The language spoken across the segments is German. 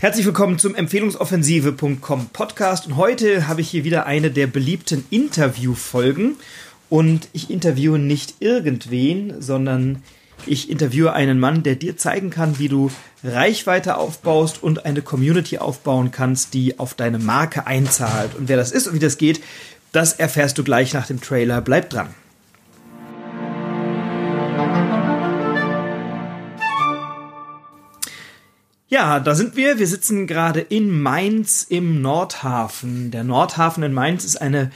Herzlich willkommen zum Empfehlungsoffensive.com Podcast und heute habe ich hier wieder eine der beliebten Interviewfolgen und ich interviewe nicht irgendwen, sondern ich interviewe einen Mann, der dir zeigen kann, wie du Reichweite aufbaust und eine Community aufbauen kannst, die auf deine Marke einzahlt. Und wer das ist und wie das geht, das erfährst du gleich nach dem Trailer. Bleib dran. Ja, da sind wir. Wir sitzen gerade in Mainz im Nordhafen. Der Nordhafen in Mainz ist eine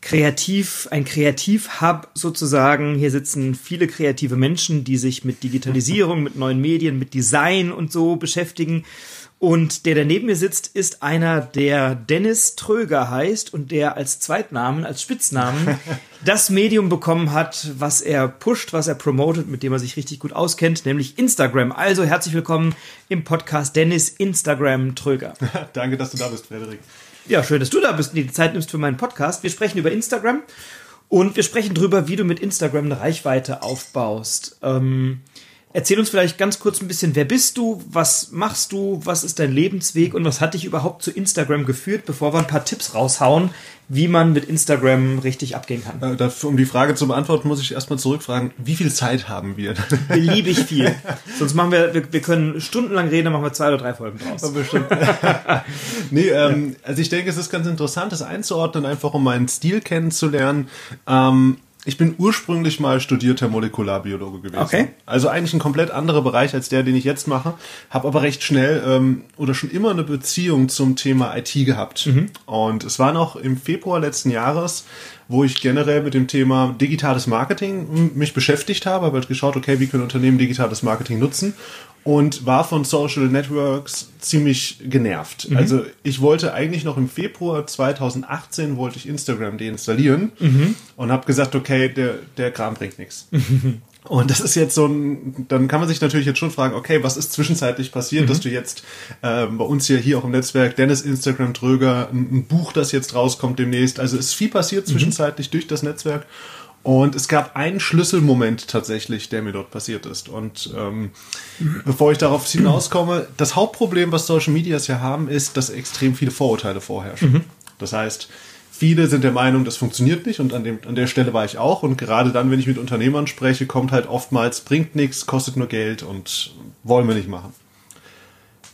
Kreativ, ein Kreativhub sozusagen. Hier sitzen viele kreative Menschen, die sich mit Digitalisierung, mit neuen Medien, mit Design und so beschäftigen. Und der, der neben mir sitzt, ist einer, der Dennis Tröger heißt und der als Zweitnamen, als Spitznamen das Medium bekommen hat, was er pusht, was er promotet, mit dem er sich richtig gut auskennt, nämlich Instagram. Also herzlich willkommen im Podcast Dennis Instagram Tröger. Danke, dass du da bist, Frederik. Ja, schön, dass du da bist und die Zeit nimmst für meinen Podcast. Wir sprechen über Instagram und wir sprechen darüber, wie du mit Instagram eine Reichweite aufbaust. Ähm, Erzähl uns vielleicht ganz kurz ein bisschen, wer bist du, was machst du, was ist dein Lebensweg und was hat dich überhaupt zu Instagram geführt, bevor wir ein paar Tipps raushauen, wie man mit Instagram richtig abgehen kann. Äh, um die Frage zu beantworten, muss ich erstmal zurückfragen, wie viel Zeit haben wir? Beliebig viel. Sonst machen wir, wir, wir können stundenlang reden, dann machen wir zwei oder drei Folgen draus. Bestimmt. nee, ähm, also ich denke, es ist ganz interessant, das einzuordnen, einfach um meinen Stil kennenzulernen. Ähm, ich bin ursprünglich mal studierter Molekularbiologe gewesen. Okay. Also eigentlich ein komplett anderer Bereich als der, den ich jetzt mache. Habe aber recht schnell ähm, oder schon immer eine Beziehung zum Thema IT gehabt. Mhm. Und es war noch im Februar letzten Jahres, wo ich generell mit dem Thema digitales Marketing mich beschäftigt habe, habe halt geschaut, okay, wie können Unternehmen digitales Marketing nutzen und war von Social Networks ziemlich genervt. Mhm. Also ich wollte eigentlich noch im Februar 2018 wollte ich Instagram deinstallieren mhm. und habe gesagt, okay, der, der Kram bringt nichts. Und das ist jetzt so ein, dann kann man sich natürlich jetzt schon fragen, okay, was ist zwischenzeitlich passiert, mhm. dass du jetzt äh, bei uns hier, hier auch im Netzwerk, Dennis Instagram Tröger, ein, ein, Buch, das jetzt rauskommt demnächst. Also ist viel passiert mhm. zwischenzeitlich durch das Netzwerk. Und es gab einen Schlüsselmoment tatsächlich, der mir dort passiert ist. Und ähm, bevor ich darauf hinauskomme, das Hauptproblem, was Social Medias ja haben, ist, dass extrem viele Vorurteile vorherrschen. Mhm. Das heißt, viele sind der Meinung, das funktioniert nicht und an, dem, an der Stelle war ich auch. Und gerade dann, wenn ich mit Unternehmern spreche, kommt halt oftmals, bringt nichts, kostet nur Geld und wollen wir nicht machen.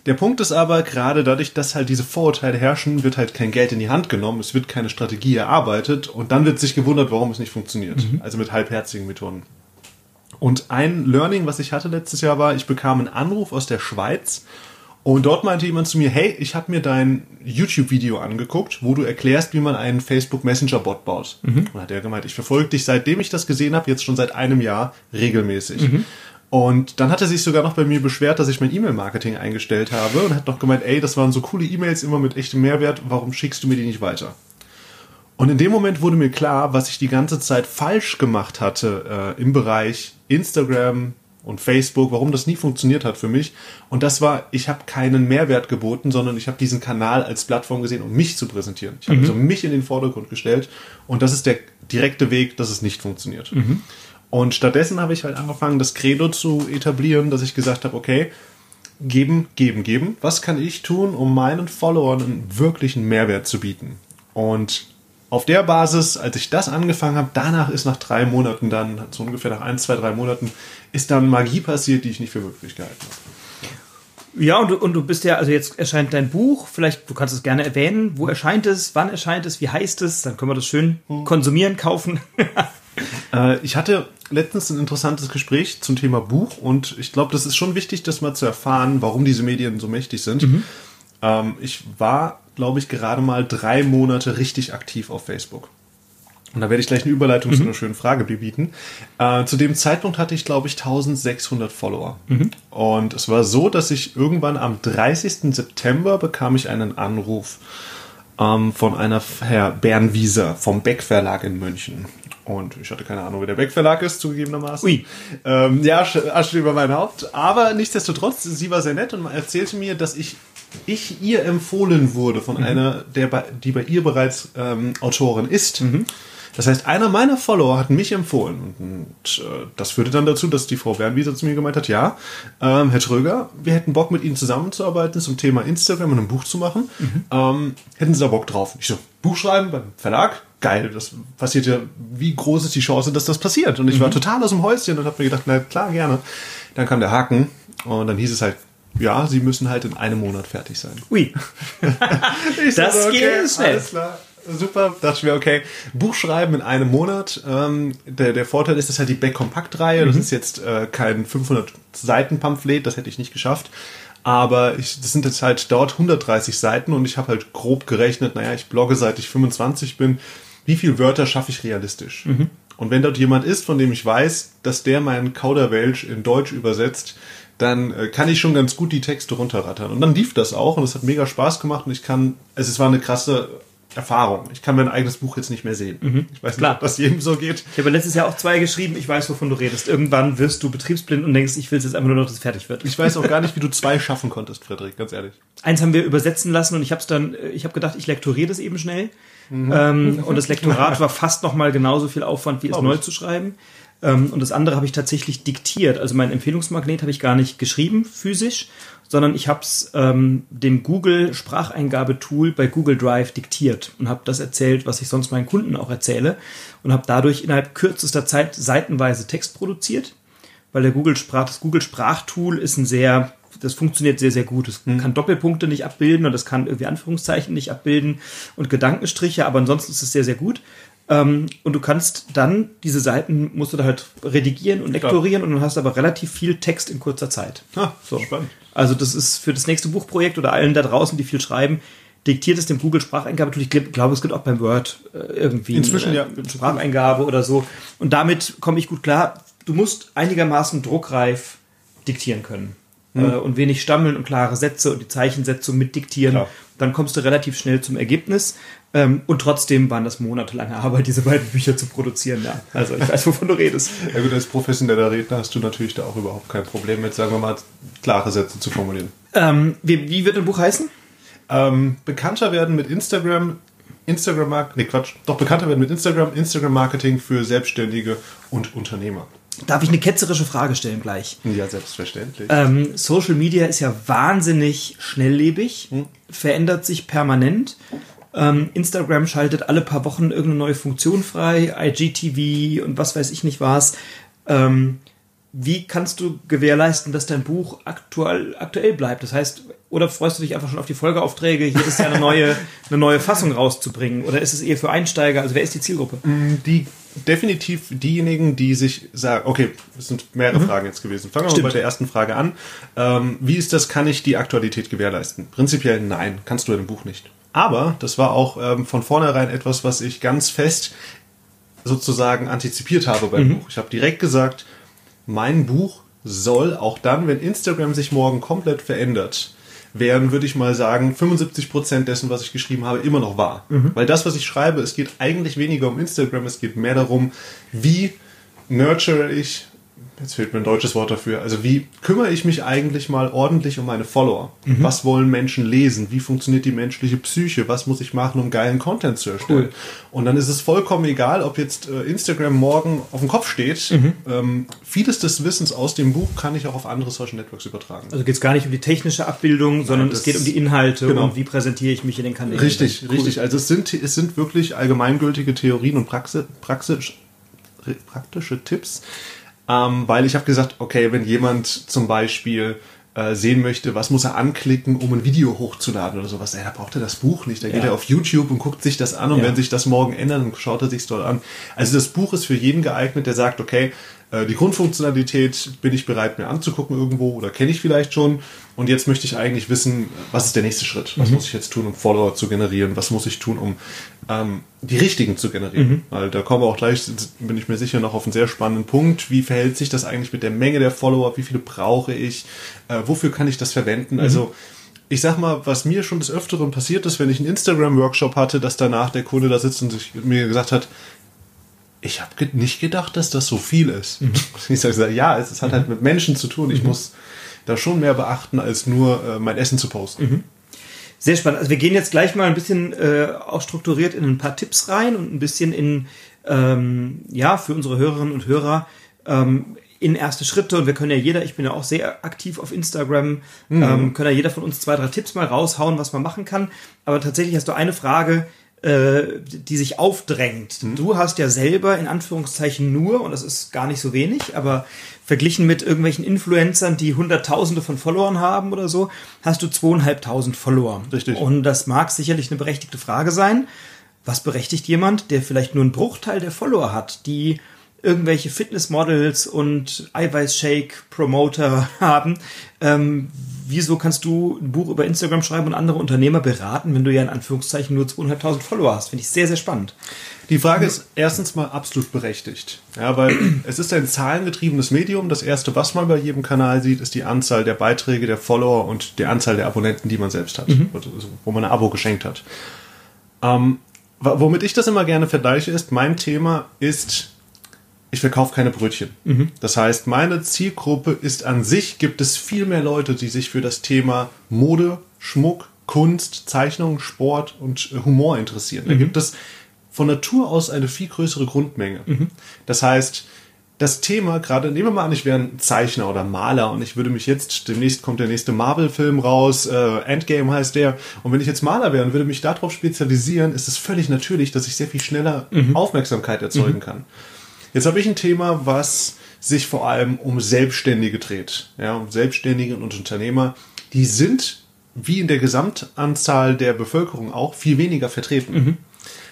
Der Punkt ist aber, gerade dadurch, dass halt diese Vorurteile herrschen, wird halt kein Geld in die Hand genommen, es wird keine Strategie erarbeitet und dann wird sich gewundert, warum es nicht funktioniert. Mhm. Also mit halbherzigen Methoden. Und ein Learning, was ich hatte letztes Jahr war, ich bekam einen Anruf aus der Schweiz und dort meinte jemand zu mir, hey, ich habe mir dein YouTube-Video angeguckt, wo du erklärst, wie man einen Facebook Messenger-Bot baut. Mhm. Und hat er gemeint, ich verfolge dich, seitdem ich das gesehen habe, jetzt schon seit einem Jahr regelmäßig. Mhm. Und dann hat er sich sogar noch bei mir beschwert, dass ich mein E-Mail-Marketing eingestellt habe und hat noch gemeint, ey, das waren so coole E-Mails immer mit echtem Mehrwert, warum schickst du mir die nicht weiter? Und in dem Moment wurde mir klar, was ich die ganze Zeit falsch gemacht hatte äh, im Bereich Instagram und Facebook, warum das nie funktioniert hat für mich. Und das war, ich habe keinen Mehrwert geboten, sondern ich habe diesen Kanal als Plattform gesehen, um mich zu präsentieren. Ich habe mhm. also mich in den Vordergrund gestellt und das ist der direkte Weg, dass es nicht funktioniert. Mhm. Und stattdessen habe ich halt angefangen, das Credo zu etablieren, dass ich gesagt habe, okay, geben, geben, geben. Was kann ich tun, um meinen Followern einen wirklichen Mehrwert zu bieten? Und auf der Basis, als ich das angefangen habe, danach ist nach drei Monaten dann, so ungefähr nach ein, zwei, drei Monaten, ist dann Magie passiert, die ich nicht für möglich gehalten habe. Ja, und du, und du bist ja, also jetzt erscheint dein Buch, vielleicht, du kannst es gerne erwähnen, wo erscheint es, wann erscheint es, wie heißt es, dann können wir das schön hm. konsumieren, kaufen. Äh, ich hatte letztens ein interessantes Gespräch zum Thema Buch und ich glaube, das ist schon wichtig, das mal zu erfahren, warum diese Medien so mächtig sind. Mhm. Ähm, ich war, glaube ich, gerade mal drei Monate richtig aktiv auf Facebook. Und da werde ich gleich eine Überleitung mhm. zu einer schönen Frage bieten. Äh, zu dem Zeitpunkt hatte ich, glaube ich, 1600 Follower. Mhm. Und es war so, dass ich irgendwann am 30. September bekam ich einen Anruf ähm, von einer Herr Bernwieser vom Beck Verlag in München. Und ich hatte keine Ahnung, wer der Beck Verlag ist, zugegebenermaßen. Ui. Ähm, ja, Asche über mein Haupt. Aber nichtsdestotrotz, sie war sehr nett und erzählte mir, dass ich, ich ihr empfohlen wurde von mhm. einer, der bei, die bei ihr bereits ähm, Autorin ist. Mhm. Das heißt, einer meiner Follower hat mich empfohlen. Und, und äh, das führte dann dazu, dass die Frau Bernwieser zu mir gemeint hat, ja, ähm, Herr Tröger, wir hätten Bock mit Ihnen zusammenzuarbeiten zum Thema Instagram und ein Buch zu machen. Mhm. Ähm, hätten Sie da Bock drauf? Ich so, Buch schreiben beim Verlag? Geil, das passiert ja, wie groß ist die Chance, dass das passiert? Und ich mhm. war total aus dem Häuschen und habe mir gedacht, na klar, gerne. Dann kam der Haken und dann hieß es halt, ja, sie müssen halt in einem Monat fertig sein. Ui. das so, okay, geht schnell. Alles klar. Super, dachte ich mir, okay, Buch schreiben in einem Monat. Ähm, der, der Vorteil ist, das ist halt die Back-Kompakt-Reihe. Mhm. Das ist jetzt äh, kein 500-Seiten-Pamphlet, das hätte ich nicht geschafft. Aber ich, das sind jetzt halt dort 130 Seiten und ich habe halt grob gerechnet, naja, ich blogge seit ich 25 bin. Wie viele Wörter schaffe ich realistisch? Mhm. Und wenn dort jemand ist, von dem ich weiß, dass der meinen Kauderwelsch in Deutsch übersetzt, dann äh, kann ich schon ganz gut die Texte runterrattern. Und dann lief das auch und es hat mega Spaß gemacht und ich kann, also es war eine krasse Erfahrung. Ich kann mein eigenes Buch jetzt nicht mehr sehen. Mhm. Ich weiß Klar. nicht, ob das jedem so geht. Ich habe letztes Jahr auch zwei geschrieben. Ich weiß, wovon du redest. Irgendwann wirst du betriebsblind und denkst, ich will es jetzt einfach nur noch, dass es fertig wird. Ich weiß auch gar nicht, wie du zwei schaffen konntest, Frederik, ganz ehrlich. Eins haben wir übersetzen lassen und ich habe es dann, äh, ich habe gedacht, ich lektoriere das eben schnell. Mhm. Ähm, und das Lektorat war fast noch mal genauso viel Aufwand, wie es neu zu schreiben. Ähm, und das andere habe ich tatsächlich diktiert. Also mein Empfehlungsmagnet habe ich gar nicht geschrieben, physisch, sondern ich habe es ähm, dem Google Spracheingabetool bei Google Drive diktiert und habe das erzählt, was ich sonst meinen Kunden auch erzähle und habe dadurch innerhalb kürzester Zeit seitenweise Text produziert, weil der Google Sprach, das Google Sprachtool ist ein sehr das funktioniert sehr, sehr gut. Es mhm. kann Doppelpunkte nicht abbilden und es kann irgendwie Anführungszeichen nicht abbilden und Gedankenstriche, aber ansonsten ist es sehr, sehr gut. Ähm, und du kannst dann diese Seiten musst du da halt redigieren und lektorieren Klar. und dann hast du aber relativ viel Text in kurzer Zeit. Ah, so spannend. Also das ist für das nächste Buchprojekt oder allen da draußen, die viel schreiben, diktiert es dem Google Spracheingabe. Ich glaube, es gibt auch beim Word äh, irgendwie Inzwischen, eine, ja. Spracheingabe oder so. Und damit komme ich gut klar. Du musst einigermaßen druckreif diktieren können. Mhm. Äh, und wenig stammeln und klare Sätze und die Zeichensetzung mitdiktieren. Klar. Dann kommst du relativ schnell zum Ergebnis. Ähm, und trotzdem waren das monatelange Arbeit, diese beiden Bücher zu produzieren. Ja, also ich weiß, wovon du redest. Ja gut, als professioneller Redner hast du natürlich da auch überhaupt kein Problem mit, sagen wir mal, klare Sätze zu formulieren. Ähm, wie, wie, wird ein Buch heißen? Ähm, bekannter werden mit Instagram, Instagram Marketing, nee Quatsch, doch bekannter werden mit Instagram, Instagram Marketing für Selbstständige und Unternehmer. Darf ich eine ketzerische Frage stellen gleich? Ja, selbstverständlich. Ähm, Social Media ist ja wahnsinnig schnelllebig, hm. verändert sich permanent. Ähm, Instagram schaltet alle paar Wochen irgendeine neue Funktion frei, IGTV und was weiß ich nicht was. Ähm, wie kannst du gewährleisten, dass dein Buch aktuell, aktuell bleibt? Das heißt, oder freust du dich einfach schon auf die Folgeaufträge, jedes Jahr eine neue, eine neue Fassung rauszubringen? Oder ist es eher für Einsteiger? Also wer ist die Zielgruppe? Mm, die definitiv diejenigen, die sich sagen, okay, es sind mehrere mhm. Fragen jetzt gewesen. Fangen wir mal bei der ersten Frage an. Ähm, wie ist das, kann ich die Aktualität gewährleisten? Prinzipiell nein, kannst du in dem Buch nicht. Aber das war auch ähm, von vornherein etwas, was ich ganz fest sozusagen antizipiert habe beim mhm. Buch. Ich habe direkt gesagt, mein Buch soll auch dann, wenn Instagram sich morgen komplett verändert, wären, würde ich mal sagen, 75 Prozent dessen, was ich geschrieben habe, immer noch wahr. Mhm. Weil das, was ich schreibe, es geht eigentlich weniger um Instagram, es geht mehr darum, wie nurture ich jetzt fehlt mir ein deutsches Wort dafür. Also wie kümmere ich mich eigentlich mal ordentlich um meine Follower? Mhm. Was wollen Menschen lesen? Wie funktioniert die menschliche Psyche? Was muss ich machen, um geilen Content zu erstellen? Cool. Und dann ist es vollkommen egal, ob jetzt äh, Instagram morgen auf dem Kopf steht. Mhm. Ähm, vieles des Wissens aus dem Buch kann ich auch auf andere Social Networks übertragen. Also geht es gar nicht um die technische Abbildung, Nein, sondern es geht um die Inhalte genau. und wie präsentiere ich mich in den Kanälen. Richtig, cool. richtig. Also es sind, es sind wirklich allgemeingültige Theorien und Praxis, Praxis, praktische Tipps, ähm, weil ich habe gesagt, okay, wenn jemand zum Beispiel äh, sehen möchte, was muss er anklicken, um ein Video hochzuladen oder sowas, ey, da braucht er das Buch nicht. Da geht ja. er auf YouTube und guckt sich das an und ja. wenn sich das morgen ändert, dann schaut er sich dort an. Also das Buch ist für jeden geeignet, der sagt, okay, äh, die Grundfunktionalität bin ich bereit mir anzugucken irgendwo oder kenne ich vielleicht schon. Und jetzt möchte ich eigentlich wissen, was ist der nächste Schritt? Was mhm. muss ich jetzt tun, um Follower zu generieren? Was muss ich tun, um ähm, die richtigen zu generieren? Mhm. Weil da kommen wir auch gleich, bin ich mir sicher, noch auf einen sehr spannenden Punkt. Wie verhält sich das eigentlich mit der Menge der Follower? Wie viele brauche ich? Äh, wofür kann ich das verwenden? Mhm. Also ich sag mal, was mir schon des Öfteren passiert ist, wenn ich einen Instagram-Workshop hatte, dass danach der Kunde da sitzt und sich mir gesagt hat, ich habe nicht gedacht, dass das so viel ist. Mhm. Ich sage, ja, es, es hat halt mit Menschen zu tun. Ich mhm. muss da schon mehr beachten, als nur äh, mein Essen zu posten. Mhm. Sehr spannend. Also wir gehen jetzt gleich mal ein bisschen äh, auch strukturiert in ein paar Tipps rein und ein bisschen in ähm, ja, für unsere Hörerinnen und Hörer ähm, in erste Schritte und wir können ja jeder, ich bin ja auch sehr aktiv auf Instagram, mhm. ähm, können ja jeder von uns zwei, drei Tipps mal raushauen, was man machen kann. Aber tatsächlich hast du eine Frage, äh, die sich aufdrängt. Mhm. Du hast ja selber in Anführungszeichen nur, und das ist gar nicht so wenig, aber verglichen mit irgendwelchen Influencern, die Hunderttausende von Followern haben oder so, hast du zweieinhalbtausend Follower. Richtig. Und das mag sicherlich eine berechtigte Frage sein. Was berechtigt jemand, der vielleicht nur einen Bruchteil der Follower hat, die irgendwelche Fitnessmodels und Eiweißshake-Promoter haben. Ähm, wieso kannst du ein Buch über Instagram schreiben und andere Unternehmer beraten, wenn du ja in Anführungszeichen nur 200.000 Follower hast? Finde ich sehr, sehr spannend. Die Frage ist erstens mal absolut berechtigt. Ja, weil es ist ein zahlengetriebenes Medium. Das erste, was man bei jedem Kanal sieht, ist die Anzahl der Beiträge, der Follower und die Anzahl der Abonnenten, die man selbst hat, mhm. Also, wo man ein Abo geschenkt hat. Ähm, womit ich das immer gerne vergleiche, ist, mein Thema ist ich verkaufe keine Brötchen. Mhm. Das heißt, meine Zielgruppe ist an sich, gibt es viel mehr Leute, die sich für das Thema Mode, Schmuck, Kunst, Zeichnung, Sport und äh, Humor interessieren. Da mhm. gibt es von Natur aus eine viel größere Grundmenge. Mhm. Das heißt, das Thema, gerade nehmen wir mal an, ich wäre ein Zeichner oder Maler und ich würde mich jetzt, demnächst kommt der nächste Marvel-Film raus, äh, Endgame heißt der, und wenn ich jetzt Maler wäre und würde mich darauf spezialisieren, ist es völlig natürlich, dass ich sehr viel schneller mhm. Aufmerksamkeit erzeugen mhm. kann. Jetzt habe ich ein Thema, was sich vor allem um Selbstständige dreht. Ja, um Selbstständige und Unternehmer. Die sind, wie in der Gesamtanzahl der Bevölkerung auch, viel weniger vertreten. Mhm.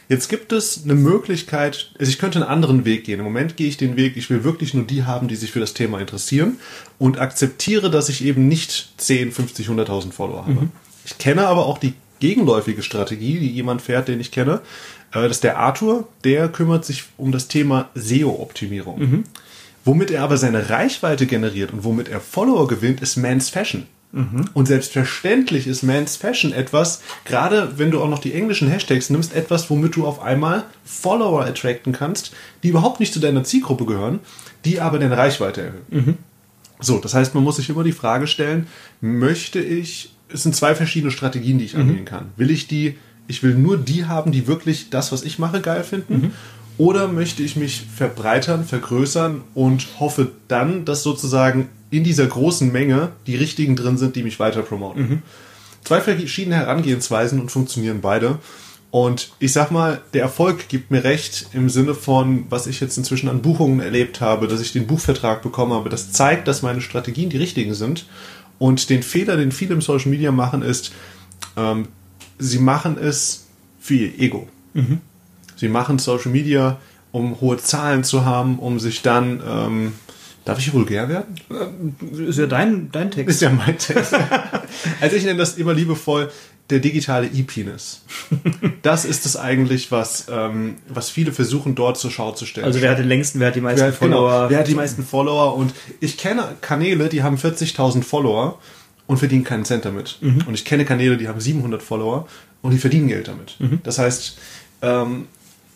Jetzt gibt es eine Möglichkeit, also ich könnte einen anderen Weg gehen. Im Moment gehe ich den Weg, ich will wirklich nur die haben, die sich für das Thema interessieren und akzeptiere, dass ich eben nicht 10, 50, 100.000 Follower habe. Mhm. Ich kenne aber auch die gegenläufige Strategie, die jemand fährt, den ich kenne. Äh, das ist der Arthur, der kümmert sich um das Thema SEO-Optimierung. Mhm. Womit er aber seine Reichweite generiert und womit er Follower gewinnt, ist Man's Fashion. Mhm. Und selbstverständlich ist Man's Fashion etwas, gerade wenn du auch noch die englischen Hashtags nimmst, etwas, womit du auf einmal Follower attracten kannst, die überhaupt nicht zu deiner Zielgruppe gehören, die aber deine Reichweite erhöhen. Mhm. So, das heißt, man muss sich immer die Frage stellen, möchte ich, es sind zwei verschiedene Strategien, die ich mhm. angehen kann. Will ich die ich will nur die haben, die wirklich das, was ich mache, geil finden? Mhm. Oder möchte ich mich verbreitern, vergrößern und hoffe dann, dass sozusagen in dieser großen Menge die richtigen drin sind, die mich weiter promoten? Mhm. Zwei verschiedene Herangehensweisen und funktionieren beide. Und ich sag mal, der Erfolg gibt mir recht im Sinne von, was ich jetzt inzwischen an Buchungen erlebt habe, dass ich den Buchvertrag bekommen habe. Das zeigt, dass meine Strategien die richtigen sind. Und den Fehler, den viele im Social Media machen, ist, ähm, sie machen es für ihr Ego. Mhm. Sie machen Social Media, um hohe Zahlen zu haben, um sich dann. Ähm, darf ich vulgär werden? Äh, ist ja dein, dein Text. Ist ja mein Text. also ich nenne das immer liebevoll der digitale E-Penis. Das ist es eigentlich, was, ähm, was viele versuchen dort zur Schau zu stellen. Also wer hat den längsten, wer hat die meisten wer, genau, Follower? Genau, wer hat die meisten Follower? Und ich kenne Kanäle, die haben 40.000 Follower und verdienen keinen Cent damit. Mhm. Und ich kenne Kanäle, die haben 700 Follower und die verdienen Geld damit. Mhm. Das heißt, ähm,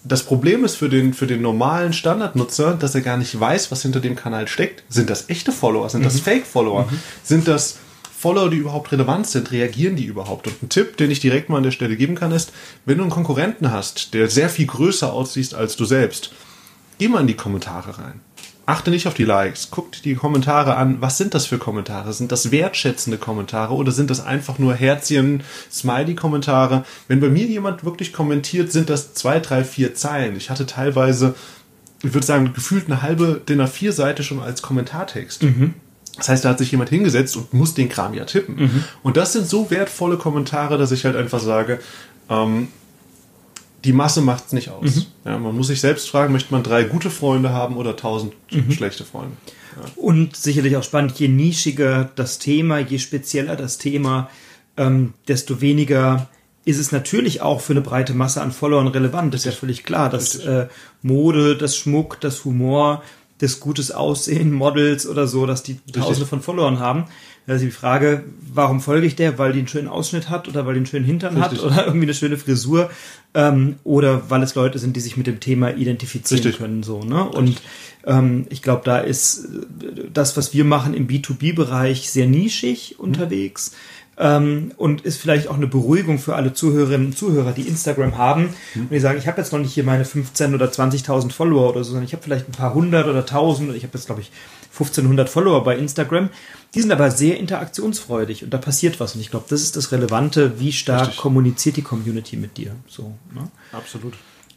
das Problem ist für den, für den normalen Standardnutzer, dass er gar nicht weiß, was hinter dem Kanal steckt. Sind das echte Follower? Sind mhm. das Fake-Follower? Mhm. Sind das Follower, die überhaupt relevant sind? Reagieren die überhaupt? Und ein Tipp, den ich direkt mal an der Stelle geben kann, ist, wenn du einen Konkurrenten hast, der sehr viel größer aussieht als du selbst, geh mal in die Kommentare rein achte nicht auf die Likes, guck dir die Kommentare an. Was sind das für Kommentare? Sind das wertschätzende Kommentare oder sind das einfach nur Herzchen, Smiley-Kommentare? Wenn bei mir jemand wirklich kommentiert, sind das zwei, drei, vier Zeilen. Ich hatte teilweise, ich würde sagen, gefühlt eine halbe DIN A4-Seite schon als Kommentartext. Mhm. Das heißt, da hat sich jemand hingesetzt und muss den Kram ja tippen. Mhm. Und das sind so wertvolle Kommentare, dass ich halt einfach sage, ähm, die Masse macht es nicht aus. Mhm. Ja, man muss sich selbst fragen, möchte man drei gute Freunde haben oder tausend mhm. schlechte Freunde? Ja. Und sicherlich auch spannend, je nischiger das Thema, je spezieller das Thema, ähm, desto weniger ist es natürlich auch für eine breite Masse an Followern relevant. Das ist ja völlig klar, dass äh, Mode, das Schmuck, das Humor, das gutes Aussehen, Models oder so, dass die Tausende von Followern haben. Also die Frage, warum folge ich der? Weil die einen schönen Ausschnitt hat oder weil die einen schönen Hintern Richtig. hat oder irgendwie eine schöne Frisur ähm, oder weil es Leute sind, die sich mit dem Thema identifizieren Richtig. können. So, ne? Und ähm, ich glaube, da ist das, was wir machen im B2B-Bereich, sehr nischig unterwegs. Ähm, und ist vielleicht auch eine Beruhigung für alle Zuhörerinnen und Zuhörer, die Instagram haben mhm. und die sagen, ich habe jetzt noch nicht hier meine 15 oder 20.000 Follower oder so, sondern ich habe vielleicht ein paar hundert oder tausend, ich habe jetzt glaube ich 1500 Follower bei Instagram. Die sind aber sehr interaktionsfreudig und da passiert was. Und ich glaube, das ist das Relevante, wie stark Richtig. kommuniziert die Community mit dir. So, ne? Absolut.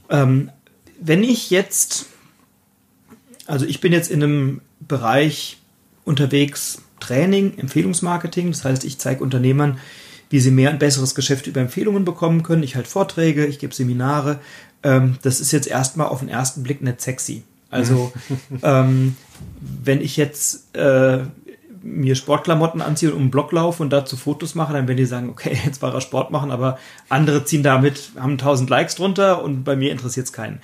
Ähm, wenn ich jetzt, also ich bin jetzt in einem Bereich unterwegs, Training, Empfehlungsmarketing. Das heißt, ich zeige Unternehmern, wie sie mehr und besseres Geschäft über Empfehlungen bekommen können. Ich halte Vorträge, ich gebe Seminare. Ähm, das ist jetzt erstmal auf den ersten Blick nicht sexy. Also ähm, wenn ich jetzt äh, mir Sportklamotten anziehe und um den Block laufe und dazu Fotos mache, dann werden die sagen, okay, jetzt war er Sport machen, aber andere ziehen damit, haben 1000 Likes drunter und bei mir interessiert es keinen.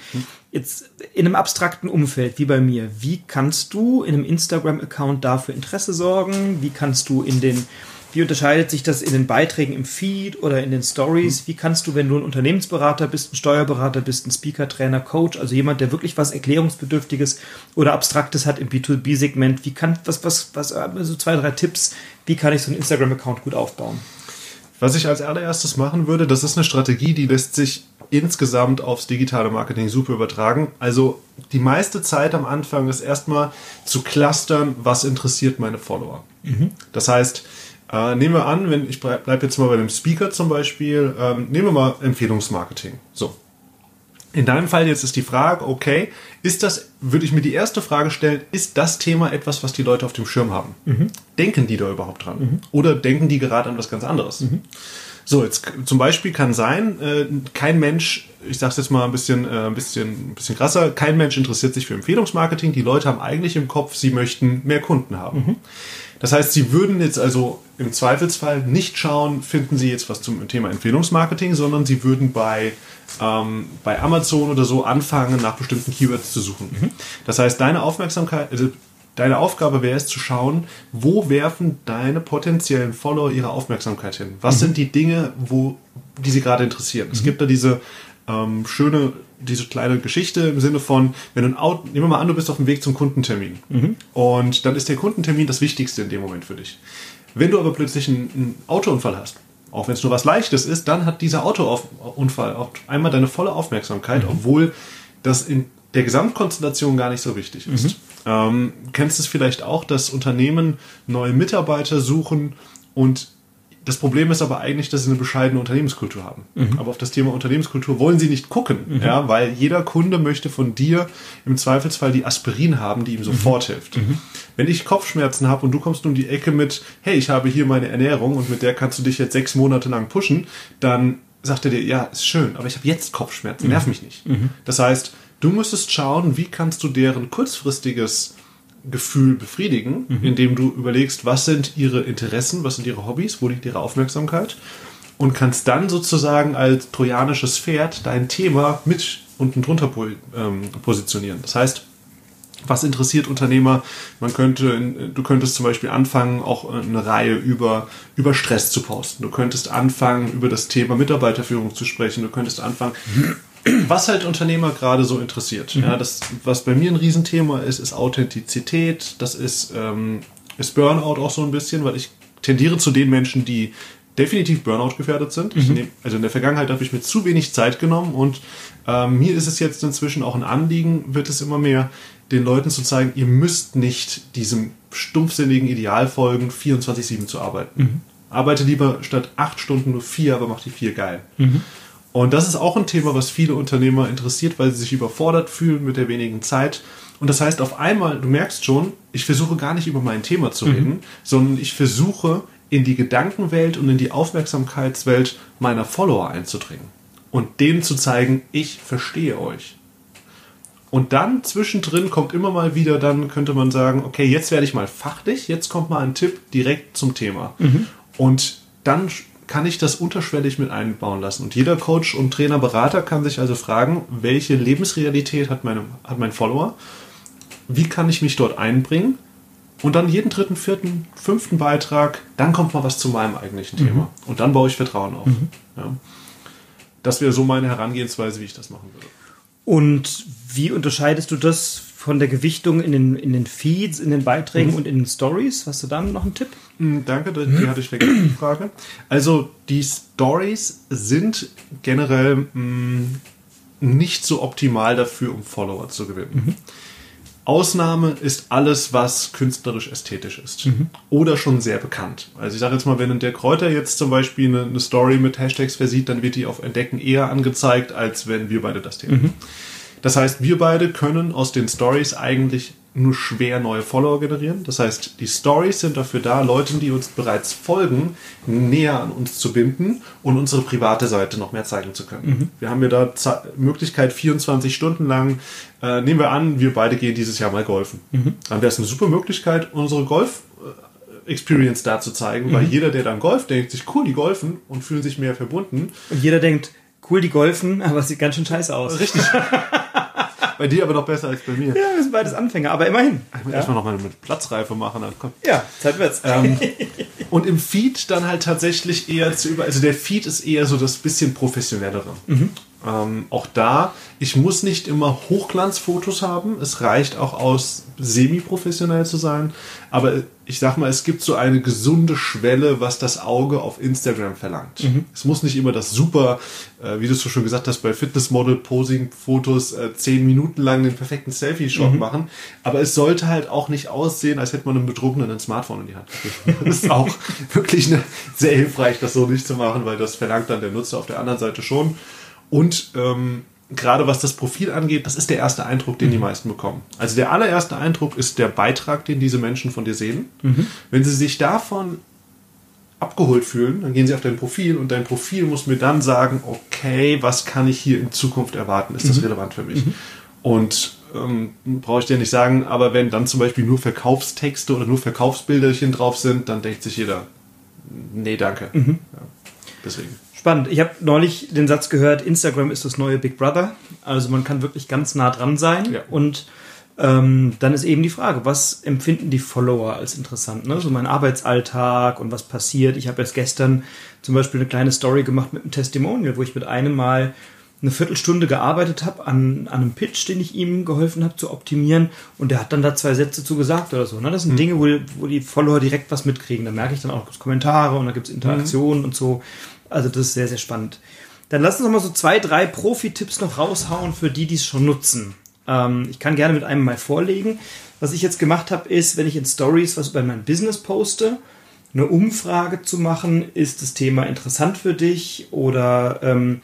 Jetzt in einem abstrakten Umfeld wie bei mir, wie kannst du in einem Instagram-Account dafür Interesse sorgen? Wie kannst du in den wie unterscheidet sich das in den Beiträgen im Feed oder in den Stories? Wie kannst du, wenn du ein Unternehmensberater bist, ein Steuerberater bist, ein Speaker, Trainer, Coach, also jemand, der wirklich was Erklärungsbedürftiges oder Abstraktes hat im B2B-Segment, wie kann, was, was, was, also zwei, drei Tipps, wie kann ich so einen Instagram-Account gut aufbauen? Was ich als allererstes machen würde, das ist eine Strategie, die lässt sich insgesamt aufs digitale Marketing super übertragen. Also die meiste Zeit am Anfang ist erstmal zu clustern, was interessiert meine Follower. Mhm. Das heißt, äh, nehmen wir an, wenn ich bleibe jetzt mal bei dem Speaker zum Beispiel, ähm, nehmen wir mal Empfehlungsmarketing. So. In deinem Fall jetzt ist die Frage, okay, ist das, würde ich mir die erste Frage stellen, ist das Thema etwas, was die Leute auf dem Schirm haben? Mhm. Denken die da überhaupt dran? Mhm. Oder denken die gerade an was ganz anderes? Mhm. So, jetzt zum Beispiel kann sein, äh, kein Mensch, ich sag's jetzt mal ein bisschen, äh, ein bisschen, ein bisschen krasser, kein Mensch interessiert sich für Empfehlungsmarketing. Die Leute haben eigentlich im Kopf, sie möchten mehr Kunden haben. Das heißt, sie würden jetzt also im Zweifelsfall nicht schauen, finden sie jetzt was zum Thema Empfehlungsmarketing, sondern sie würden bei, ähm, bei Amazon oder so anfangen, nach bestimmten Keywords zu suchen. Mhm. Das heißt, deine Aufmerksamkeit, also deine Aufgabe wäre es zu schauen, wo werfen deine potenziellen Follower ihre Aufmerksamkeit hin? Was mhm. sind die Dinge, wo, die sie gerade interessieren? Mhm. Es gibt da diese ähm, schöne, diese kleine Geschichte im Sinne von, wenn du ein Auto, nehmen wir mal an, du bist auf dem Weg zum Kundentermin. Mhm. Und dann ist der Kundentermin das Wichtigste in dem Moment für dich. Wenn du aber plötzlich einen, einen Autounfall hast, auch wenn es nur was Leichtes ist, dann hat dieser Autounfall auf einmal deine volle Aufmerksamkeit, mhm. obwohl das in der Gesamtkonstellation gar nicht so wichtig ist. Mhm. Ähm, kennst du es vielleicht auch, dass Unternehmen neue Mitarbeiter suchen und das Problem ist aber eigentlich, dass sie eine bescheidene Unternehmenskultur haben. Mhm. Aber auf das Thema Unternehmenskultur wollen sie nicht gucken, mhm. ja, weil jeder Kunde möchte von dir im Zweifelsfall die Aspirin haben, die ihm sofort mhm. hilft. Mhm. Wenn ich Kopfschmerzen habe und du kommst um die Ecke mit, hey, ich habe hier meine Ernährung und mit der kannst du dich jetzt sechs Monate lang pushen, dann sagt er dir, ja, ist schön, aber ich habe jetzt Kopfschmerzen, nerv mhm. mich nicht. Mhm. Das heißt, du müsstest schauen, wie kannst du deren kurzfristiges Gefühl befriedigen, mhm. indem du überlegst, was sind ihre Interessen, was sind ihre Hobbys, wo liegt ihre Aufmerksamkeit und kannst dann sozusagen als trojanisches Pferd dein Thema mit unten drunter ähm, positionieren. Das heißt, was interessiert Unternehmer? Man könnte, du könntest zum Beispiel anfangen, auch eine Reihe über, über Stress zu posten. Du könntest anfangen, über das Thema Mitarbeiterführung zu sprechen. Du könntest anfangen, was halt Unternehmer gerade so interessiert. Mhm. Ja, das, was bei mir ein Riesenthema ist, ist Authentizität. Das ist, ähm, ist Burnout auch so ein bisschen, weil ich tendiere zu den Menschen, die definitiv Burnout gefährdet sind. Mhm. Nehm, also in der Vergangenheit habe ich mir zu wenig Zeit genommen und ähm, mir ist es jetzt inzwischen auch ein Anliegen, wird es immer mehr, den Leuten zu zeigen, ihr müsst nicht diesem stumpfsinnigen Ideal folgen, 24-7 zu arbeiten. Mhm. Arbeite lieber statt acht Stunden nur vier, aber mach die vier geil. Mhm. Und das ist auch ein Thema, was viele Unternehmer interessiert, weil sie sich überfordert fühlen mit der wenigen Zeit. Und das heißt, auf einmal, du merkst schon, ich versuche gar nicht über mein Thema zu reden, mhm. sondern ich versuche in die Gedankenwelt und in die Aufmerksamkeitswelt meiner Follower einzudringen und denen zu zeigen, ich verstehe euch. Und dann zwischendrin kommt immer mal wieder, dann könnte man sagen, okay, jetzt werde ich mal fachlich, jetzt kommt mal ein Tipp direkt zum Thema. Mhm. Und dann kann ich das unterschwellig mit einbauen lassen. Und jeder Coach und Trainer, Berater kann sich also fragen, welche Lebensrealität hat, meine, hat mein Follower? Wie kann ich mich dort einbringen? Und dann jeden dritten, vierten, fünften Beitrag, dann kommt mal was zu meinem eigentlichen mhm. Thema. Und dann baue ich Vertrauen auf. Mhm. Ja. Das wäre so meine Herangehensweise, wie ich das machen würde. Und wie unterscheidest du das von der Gewichtung in den, in den Feeds, in den Beiträgen mhm. und in den Stories. Hast du da noch einen Tipp? Mm, danke, die hatte ich vergessen, die Frage. Also die Stories sind generell mh, mm, nicht so optimal dafür, um Follower zu gewinnen. Mhm. Ausnahme ist alles, was künstlerisch ästhetisch ist. Mhm. Oder schon sehr bekannt. Also ich sage jetzt mal, wenn der Kräuter jetzt zum Beispiel eine, eine, Story mit Hashtags versieht, dann wird die auf Entdecken eher angezeigt, als wenn wir beide das täten. Mhm. Das heißt, wir beide können aus den Stories eigentlich nur schwer neue Follower generieren. Das heißt, die Stories sind dafür da, Leuten, die uns bereits folgen, näher an uns zu binden und unsere private Seite noch mehr zeigen zu können. Mhm. Wir haben ja da Z Möglichkeit, 24 Stunden lang, äh, nehmen wir an, wir beide gehen dieses Jahr mal golfen. Mhm. Dann wäre es eine super Möglichkeit, unsere Golf- Experience da zu zeigen, mhm. weil jeder, der dann golft, denkt sich, cool, die golfen und fühlen sich mehr verbunden. Und jeder denkt, cool, die golfen, aber es sieht ganz schön scheiße aus. Richtig. bei dir aber noch besser als bei mir. Ja, wir sind beides Anfänger, aber immerhin. Ich muss ja. erstmal nochmal mit Platzreife machen. Dann kommt. Ja, Zeit wird's. Ähm, und im Feed dann halt tatsächlich eher zu über. Also der Feed ist eher so das bisschen professionellere. Mhm. Ähm, auch da, ich muss nicht immer Hochglanzfotos haben. Es reicht auch aus, semi-professionell zu sein. Aber ich sag mal, es gibt so eine gesunde Schwelle, was das Auge auf Instagram verlangt. Mhm. Es muss nicht immer das super, äh, wie du es so schon gesagt hast, bei Fitnessmodel-Posing-Fotos äh, zehn Minuten lang den perfekten Selfie-Shot mhm. machen. Aber es sollte halt auch nicht aussehen, als hätte man einem Betrunkenen ein Smartphone in die Hand. Das ist auch wirklich eine, sehr hilfreich, das so nicht zu machen, weil das verlangt dann der Nutzer auf der anderen Seite schon. Und ähm, gerade was das Profil angeht, das ist der erste Eindruck, den die mhm. meisten bekommen. Also der allererste Eindruck ist der Beitrag, den diese Menschen von dir sehen. Mhm. Wenn sie sich davon abgeholt fühlen, dann gehen sie auf dein Profil und dein Profil muss mir dann sagen, okay, was kann ich hier in Zukunft erwarten? Ist das mhm. relevant für mich? Mhm. Und ähm, brauche ich dir nicht sagen, aber wenn dann zum Beispiel nur Verkaufstexte oder nur Verkaufsbilderchen drauf sind, dann denkt sich jeder, nee, danke. Mhm. Ja, deswegen. Spannend. Ich habe neulich den Satz gehört, Instagram ist das neue Big Brother. Also man kann wirklich ganz nah dran sein. Ja. Und ähm, dann ist eben die Frage, was empfinden die Follower als interessant? Ne? So mein Arbeitsalltag und was passiert. Ich habe jetzt gestern zum Beispiel eine kleine Story gemacht mit einem Testimonial, wo ich mit einem Mal eine Viertelstunde gearbeitet habe an, an einem Pitch, den ich ihm geholfen habe zu optimieren und der hat dann da zwei Sätze zu gesagt oder so. Ne? Das sind mhm. Dinge, wo, wo die Follower direkt was mitkriegen. Da merke ich dann auch Kommentare und da gibt es Interaktionen mhm. und so. Also das ist sehr, sehr spannend. Dann lass uns noch mal so zwei, drei Profi-Tipps noch raushauen für die, die es schon nutzen. Ähm, ich kann gerne mit einem mal vorlegen. Was ich jetzt gemacht habe, ist, wenn ich in Stories was über mein Business poste, eine Umfrage zu machen, ist das Thema interessant für dich oder ähm,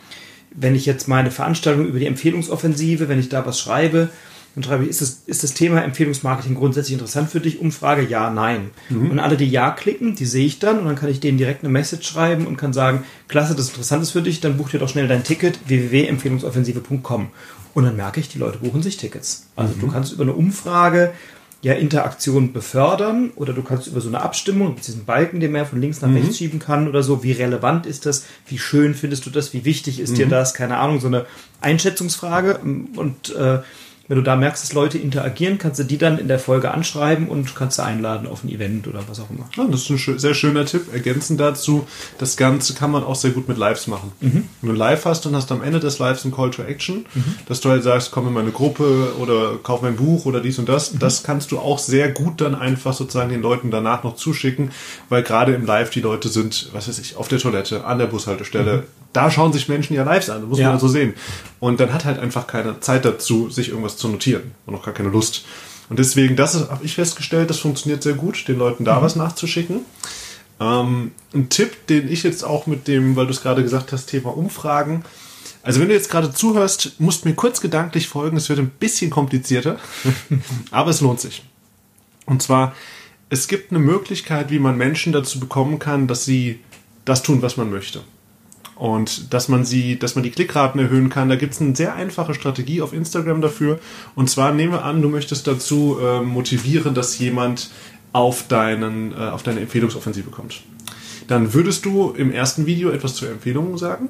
wenn ich jetzt meine Veranstaltung über die Empfehlungsoffensive, wenn ich da was schreibe, dann schreibe ich, ist das, ist das Thema Empfehlungsmarketing grundsätzlich interessant für dich? Umfrage ja, nein. Mhm. Und alle, die ja klicken, die sehe ich dann und dann kann ich denen direkt eine Message schreiben und kann sagen, klasse, das ist interessant ist für dich, dann buch dir doch schnell dein Ticket www.empfehlungsoffensive.com. Und dann merke ich, die Leute buchen sich Tickets. Also mhm. du kannst über eine Umfrage ja Interaktion befördern oder du kannst über so eine Abstimmung, diesen Balken, den man von links nach mhm. rechts schieben kann oder so, wie relevant ist das, wie schön findest du das, wie wichtig ist mhm. dir das, keine Ahnung, so eine Einschätzungsfrage und äh, wenn du da merkst, dass Leute interagieren, kannst du die dann in der Folge anschreiben und kannst du einladen auf ein Event oder was auch immer. Ja, das ist ein sehr schöner Tipp. Ergänzend dazu, das Ganze kann man auch sehr gut mit Lives machen. Mhm. Wenn du live hast und hast am Ende des Lives ein Call to Action, mhm. dass du halt sagst, komm in meine Gruppe oder kauf mein Buch oder dies und das, mhm. das kannst du auch sehr gut dann einfach sozusagen den Leuten danach noch zuschicken, weil gerade im Live die Leute sind, was weiß ich, auf der Toilette, an der Bushaltestelle, mhm da schauen sich Menschen ja Lives an, das muss ja. man so sehen. Und dann hat halt einfach keine Zeit dazu, sich irgendwas zu notieren und auch gar keine Lust. Und deswegen, das habe ich festgestellt, das funktioniert sehr gut, den Leuten da mhm. was nachzuschicken. Ähm, ein Tipp, den ich jetzt auch mit dem, weil du es gerade gesagt hast, Thema Umfragen. Also wenn du jetzt gerade zuhörst, musst mir kurz gedanklich folgen, es wird ein bisschen komplizierter, aber es lohnt sich. Und zwar, es gibt eine Möglichkeit, wie man Menschen dazu bekommen kann, dass sie das tun, was man möchte und dass man sie, dass man die Klickraten erhöhen kann. Da gibt es eine sehr einfache Strategie auf Instagram dafür. Und zwar nehmen wir an, du möchtest dazu äh, motivieren, dass jemand auf, deinen, äh, auf deine Empfehlungsoffensive kommt. Dann würdest du im ersten Video etwas zur Empfehlung sagen.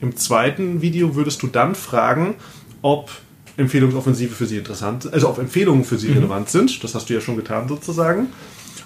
Im zweiten Video würdest du dann fragen, ob Empfehlungsoffensive für sie interessant, also ob Empfehlungen für sie mhm. relevant sind. Das hast du ja schon getan sozusagen.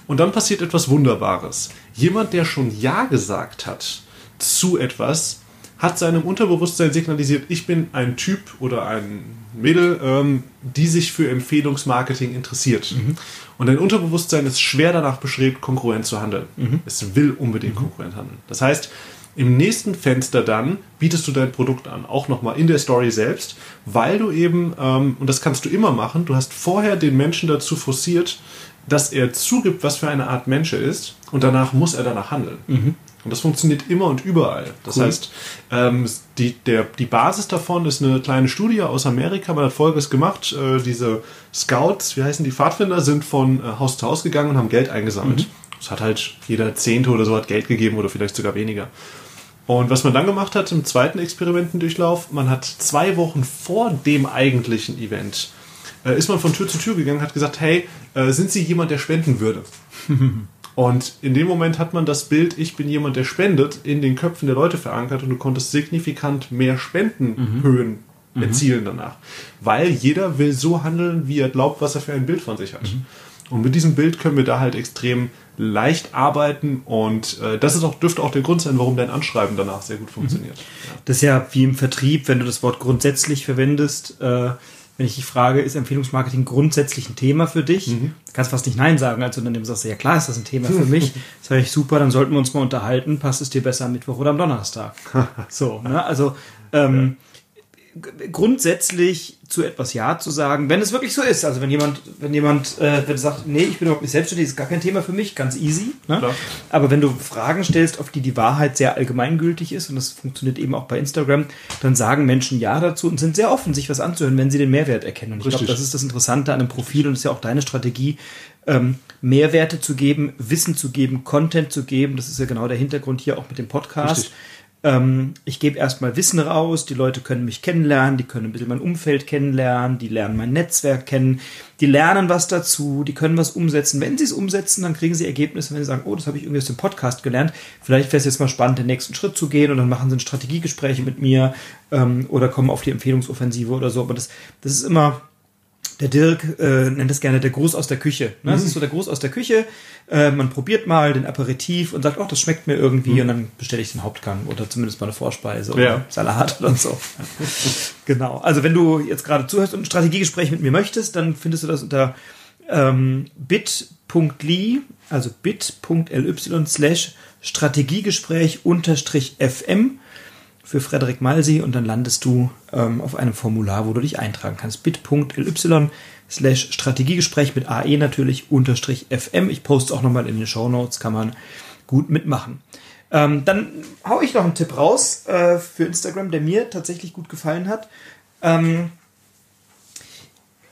Und dann passiert etwas Wunderbares. Jemand, der schon Ja gesagt hat, zu etwas hat seinem Unterbewusstsein signalisiert, ich bin ein Typ oder ein Mädel, ähm, die sich für Empfehlungsmarketing interessiert. Mhm. Und dein Unterbewusstsein ist schwer danach bestrebt, konkurrent zu handeln. Mhm. Es will unbedingt mhm. konkurrent handeln. Das heißt, im nächsten Fenster dann bietest du dein Produkt an, auch nochmal in der Story selbst, weil du eben, ähm, und das kannst du immer machen, du hast vorher den Menschen dazu forciert, dass er zugibt, was für eine Art Mensch er ist und danach muss er danach handeln. Und das funktioniert immer und überall. Das cool. heißt, ähm, die, der, die Basis davon ist eine kleine Studie aus Amerika. Man hat Folgendes gemacht. Äh, diese Scouts, wie heißen die Pfadfinder, sind von äh, Haus zu Haus gegangen und haben Geld eingesammelt. Mhm. Das hat halt jeder Zehnte oder so hat Geld gegeben oder vielleicht sogar weniger. Und was man dann gemacht hat im zweiten Experimentendurchlauf, man hat zwei Wochen vor dem eigentlichen Event, äh, ist man von Tür zu Tür gegangen, hat gesagt, hey, äh, sind Sie jemand, der spenden würde? Und in dem Moment hat man das Bild, ich bin jemand, der spendet, in den Köpfen der Leute verankert und du konntest signifikant mehr Spendenhöhen mhm. erzielen danach. Weil jeder will so handeln, wie er glaubt, was er für ein Bild von sich hat. Mhm. Und mit diesem Bild können wir da halt extrem leicht arbeiten und äh, das ist auch, dürfte auch der Grund sein, warum dein Anschreiben danach sehr gut funktioniert. Mhm. Das ist ja wie im Vertrieb, wenn du das Wort grundsätzlich verwendest. Äh, wenn ich dich frage, ist Empfehlungsmarketing grundsätzlich ein Thema für dich? Mhm. Du kannst fast nicht Nein sagen. Als Unternehmen sagst du, ja klar ist das ein Thema für mich. Das wäre ich super, dann sollten wir uns mal unterhalten. Passt es dir besser am Mittwoch oder am Donnerstag? so, ne? Also ähm, ja grundsätzlich zu etwas Ja zu sagen, wenn es wirklich so ist. Also wenn jemand, wenn jemand äh, wenn sagt, nee, ich bin überhaupt nicht selbstständig, ist gar kein Thema für mich, ganz easy. Ne? Aber wenn du Fragen stellst, auf die die Wahrheit sehr allgemeingültig ist, und das funktioniert eben auch bei Instagram, dann sagen Menschen Ja dazu und sind sehr offen, sich was anzuhören, wenn sie den Mehrwert erkennen. Und ich glaube, das ist das Interessante an einem Profil und ist ja auch deine Strategie, ähm, Mehrwerte zu geben, Wissen zu geben, Content zu geben. Das ist ja genau der Hintergrund hier auch mit dem Podcast. Richtig ähm, ich gebe erstmal Wissen raus, die Leute können mich kennenlernen, die können ein bisschen mein Umfeld kennenlernen, die lernen mein Netzwerk kennen, die lernen was dazu, die können was umsetzen. Wenn sie es umsetzen, dann kriegen sie Ergebnisse, wenn sie sagen, oh, das habe ich irgendwie aus dem Podcast gelernt, vielleicht wäre es jetzt mal spannend, den nächsten Schritt zu gehen und dann machen sie ein Strategiegespräche mit mir ähm, oder kommen auf die Empfehlungsoffensive oder so. Aber das, das ist immer der Dirk äh, nennt es gerne der Gruß aus der Küche. Ne? Mhm. Das ist so der Gruß aus der Küche. Äh, man probiert mal den Aperitif und sagt, oh, das schmeckt mir irgendwie mhm. und dann bestelle ich den Hauptgang oder zumindest mal eine Vorspeise oder ja. Salat oder so. genau. Also wenn du jetzt gerade zuhörst und ein Strategiegespräch mit mir möchtest, dann findest du das unter ähm, bit.ly, also bit.ly slash Strategiegespräch unterstrich FM für Frederik Malsi und dann landest du ähm, auf einem Formular, wo du dich eintragen kannst. bit.ly slash Strategiegespräch mit AE natürlich unterstrich FM. Ich poste auch nochmal in den Show Notes, kann man gut mitmachen. Ähm, dann hau ich noch einen Tipp raus äh, für Instagram, der mir tatsächlich gut gefallen hat. Ähm,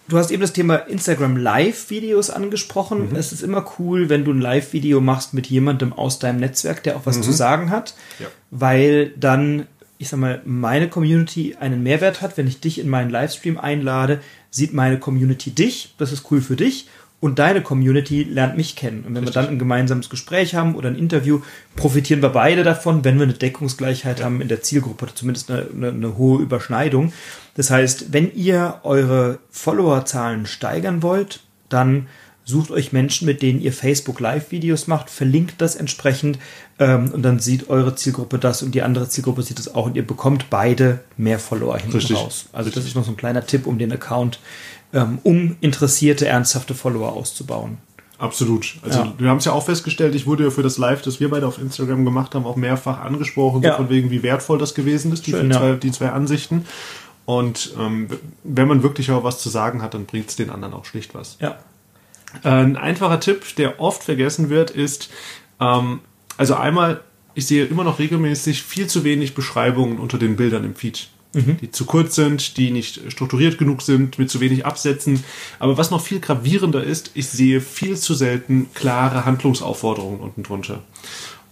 du hast eben das Thema Instagram Live-Videos angesprochen. Mhm. Es ist immer cool, wenn du ein Live-Video machst mit jemandem aus deinem Netzwerk, der auch was mhm. zu sagen hat, ja. weil dann ich sag mal, meine Community einen Mehrwert hat. Wenn ich dich in meinen Livestream einlade, sieht meine Community dich, das ist cool für dich und deine Community lernt mich kennen. Und wenn Richtig. wir dann ein gemeinsames Gespräch haben oder ein Interview, profitieren wir beide davon, wenn wir eine Deckungsgleichheit haben in der Zielgruppe oder zumindest eine, eine, eine hohe Überschneidung. Das heißt, wenn ihr eure Followerzahlen steigern wollt, dann sucht euch Menschen, mit denen ihr Facebook Live-Videos macht, verlinkt das entsprechend ähm, und dann sieht eure Zielgruppe das und die andere Zielgruppe sieht das auch und ihr bekommt beide mehr Follower hinten Richtig. raus. Also Richtig. das ist noch so ein kleiner Tipp, um den Account, ähm, um interessierte, ernsthafte Follower auszubauen. Absolut. Also ja. wir haben es ja auch festgestellt, ich wurde ja für das Live, das wir beide auf Instagram gemacht haben, auch mehrfach angesprochen, ja. so von wegen, wie wertvoll das gewesen ist, die, Schön, zwei, ja. die zwei Ansichten. Und ähm, wenn man wirklich auch was zu sagen hat, dann bringt es den anderen auch schlicht was. Ja. Ein einfacher Tipp, der oft vergessen wird, ist, ähm, also einmal, ich sehe immer noch regelmäßig viel zu wenig Beschreibungen unter den Bildern im Feed. Mhm. Die zu kurz sind, die nicht strukturiert genug sind, mit zu wenig Absätzen. Aber was noch viel gravierender ist, ich sehe viel zu selten klare Handlungsaufforderungen unten drunter.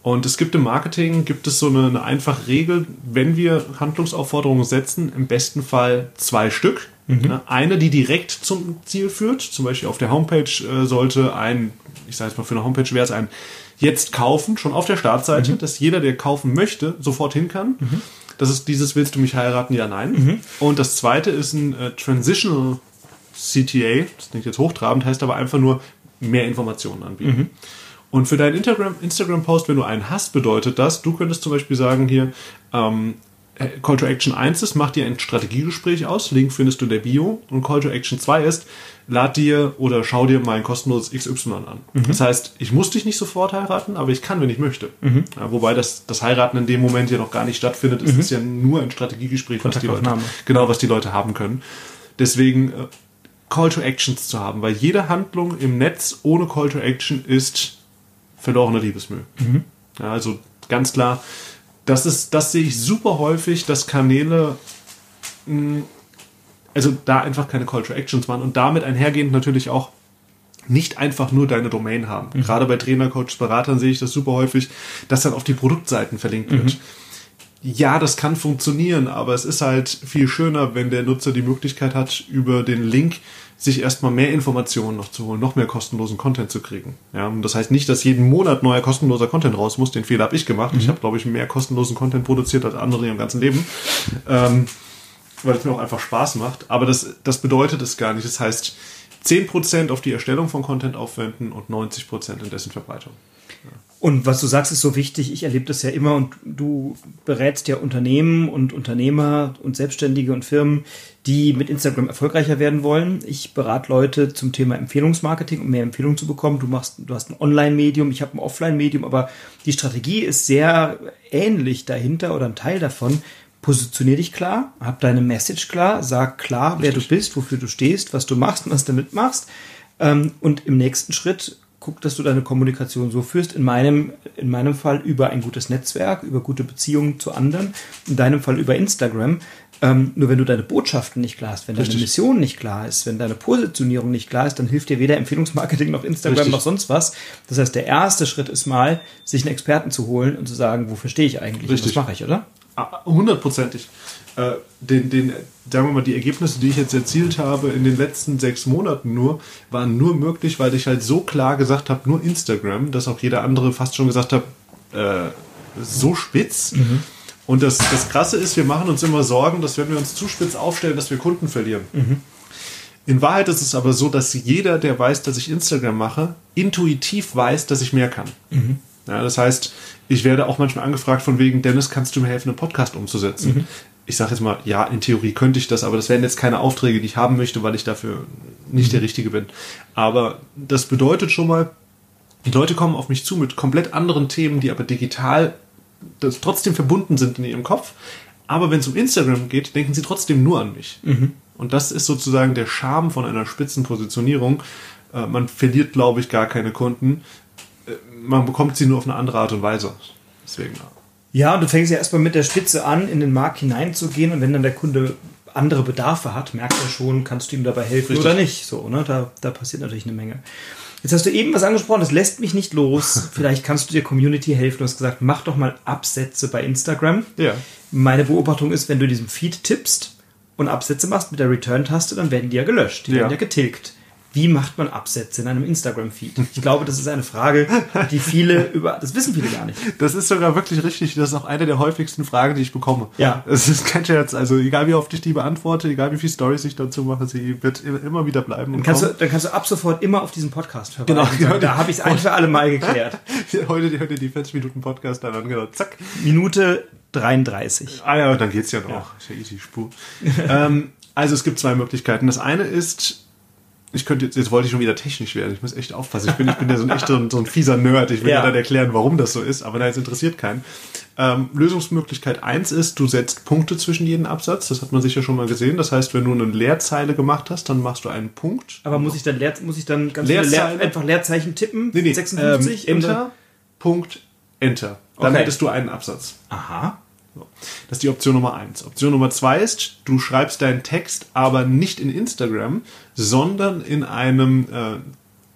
Und es gibt im Marketing, gibt es so eine, eine einfache Regel, wenn wir Handlungsaufforderungen setzen, im besten Fall zwei Stück. Mhm. Ne? Eine, die direkt zum Ziel führt. Zum Beispiel auf der Homepage äh, sollte ein, ich sage jetzt mal für eine Homepage wäre es ein Jetzt kaufen, schon auf der Startseite, mhm. dass jeder, der kaufen möchte, sofort hin kann. Mhm. Das ist dieses Willst du mich heiraten? Ja, nein. Mhm. Und das zweite ist ein äh, Transitional CTA. Das klingt jetzt hochtrabend, heißt aber einfach nur mehr Informationen anbieten. Mhm. Und für deinen Instagram-Post, wenn du einen hast, bedeutet das, du könntest zum Beispiel sagen hier, ähm, äh, Call to Action 1 ist, mach dir ein Strategiegespräch aus, Link findest du in der Bio. Und Call to Action 2 ist, lad dir oder schau dir mein kostenloses XY an. Mhm. Das heißt, ich muss dich nicht sofort heiraten, aber ich kann, wenn ich möchte. Mhm. Ja, wobei das, das Heiraten in dem Moment ja noch gar nicht stattfindet. Es mhm. ist ja nur ein Strategiegespräch, was die Leute, genau, was die Leute haben können. Deswegen äh, Call to Actions zu haben, weil jede Handlung im Netz ohne Call to Action ist verlorene Liebesmüll. Mhm. Ja, also ganz klar, das ist, das sehe ich super häufig, dass Kanäle mh, also da einfach keine Call to Actions waren und damit einhergehend natürlich auch nicht einfach nur deine Domain haben. Mhm. Gerade bei Trainer, Coaches, Beratern sehe ich das super häufig, dass dann auf die Produktseiten verlinkt wird. Mhm. Ja, das kann funktionieren, aber es ist halt viel schöner, wenn der Nutzer die Möglichkeit hat, über den Link sich erstmal mehr Informationen noch zu holen, noch mehr kostenlosen Content zu kriegen. Ja, und das heißt nicht, dass jeden Monat neuer kostenloser Content raus muss. Den Fehler habe ich gemacht. Mhm. Ich habe, glaube ich, mehr kostenlosen Content produziert als andere im ganzen Leben. Ähm, weil es mir auch einfach Spaß macht. Aber das, das bedeutet es gar nicht. Das heißt, 10% auf die Erstellung von Content aufwenden und 90% in dessen Verbreitung. Und was du sagst, ist so wichtig. Ich erlebe das ja immer und du berätst ja Unternehmen und Unternehmer und Selbstständige und Firmen, die mit Instagram erfolgreicher werden wollen. Ich berate Leute zum Thema Empfehlungsmarketing, um mehr Empfehlungen zu bekommen. Du machst, du hast ein Online-Medium, ich habe ein Offline-Medium, aber die Strategie ist sehr ähnlich dahinter oder ein Teil davon positionier dich klar, hab deine Message klar, sag klar, wer du bist, wofür du stehst, was du machst und was du damit machst. Ähm, und im nächsten Schritt guck, dass du deine Kommunikation so führst. In meinem, in meinem Fall über ein gutes Netzwerk, über gute Beziehungen zu anderen. In deinem Fall über Instagram. Ähm, nur wenn du deine Botschaften nicht klar hast, wenn Richtig. deine Mission nicht klar ist, wenn deine Positionierung nicht klar ist, dann hilft dir weder Empfehlungsmarketing noch Instagram Richtig. noch sonst was. Das heißt, der erste Schritt ist mal, sich einen Experten zu holen und zu sagen, wofür stehe ich eigentlich? Richtig. was mache ich, oder? Hundertprozentig. Äh, den, den, sagen wir mal, die Ergebnisse, die ich jetzt erzielt habe in den letzten sechs Monaten nur, waren nur möglich, weil ich halt so klar gesagt habe, nur Instagram, dass auch jeder andere fast schon gesagt hat, äh, so spitz. Mhm. Und das, das Krasse ist, wir machen uns immer Sorgen, dass wenn wir uns zu spitz aufstellen, dass wir Kunden verlieren. Mhm. In Wahrheit ist es aber so, dass jeder, der weiß, dass ich Instagram mache, intuitiv weiß, dass ich mehr kann. Mhm. Ja, das heißt, ich werde auch manchmal angefragt von wegen, Dennis, kannst du mir helfen, einen Podcast umzusetzen? Mhm. Ich sage jetzt mal, ja, in Theorie könnte ich das, aber das wären jetzt keine Aufträge, die ich haben möchte, weil ich dafür nicht mhm. der Richtige bin. Aber das bedeutet schon mal, die Leute kommen auf mich zu mit komplett anderen Themen, die aber digital trotzdem verbunden sind in ihrem Kopf. Aber wenn es um Instagram geht, denken sie trotzdem nur an mich. Mhm. Und das ist sozusagen der Charme von einer Spitzenpositionierung. Äh, man verliert, glaube ich, gar keine Kunden, man bekommt sie nur auf eine andere Art und Weise. Deswegen. Ja, und du fängst ja erstmal mit der Spitze an, in den Markt hineinzugehen und wenn dann der Kunde andere Bedarfe hat, merkt er schon, kannst du ihm dabei helfen Richtig. oder nicht. So, ne? Da, da passiert natürlich eine Menge. Jetzt hast du eben was angesprochen, das lässt mich nicht los. Vielleicht kannst du der Community helfen. Du hast gesagt, mach doch mal Absätze bei Instagram. Ja. Meine Beobachtung ist, wenn du diesem Feed tippst und Absätze machst mit der Return-Taste, dann werden die ja gelöscht, die ja. werden ja getilgt wie macht man Absätze in einem Instagram-Feed? Ich glaube, das ist eine Frage, die viele über, das wissen viele gar nicht. Das ist sogar wirklich richtig. Das ist auch eine der häufigsten Fragen, die ich bekomme. Ja. Es ist kein Scherz. Also, egal wie oft ich die beantworte, egal wie viele Stories ich dazu mache, sie wird immer wieder bleiben. Dann kannst, du, dann kannst du ab sofort immer auf diesen Podcast hören. Genau. Sagen, da habe ich es ein für alle Mal geklärt. heute, heute die 40 Minuten Podcast dann angehört. Zack. Minute 33. Ah ja, dann geht's ja noch. Ja. Ist ja easy Spur. ähm, also, es gibt zwei Möglichkeiten. Das eine ist, ich könnte jetzt, jetzt wollte ich schon wieder technisch werden. Ich muss echt aufpassen. Ich bin, ich bin ja so ein echter, so ein fieser Nerd. Ich will ja. dann erklären, warum das so ist, aber nein, es interessiert keinen. Ähm, Lösungsmöglichkeit eins ist, du setzt Punkte zwischen jeden Absatz. Das hat man sicher schon mal gesehen. Das heißt, wenn du eine Leerzeile gemacht hast, dann machst du einen Punkt. Aber muss ich dann, Leer, muss ich dann ganz Leerzeile? Leer, einfach Leerzeichen tippen? Nee, nee. 56? Ähm, Enter, Punkt, Enter. Dann okay. hättest du einen Absatz. Aha. Das ist die Option Nummer eins. Option Nummer zwei ist, du schreibst deinen Text aber nicht in Instagram, sondern in einem äh,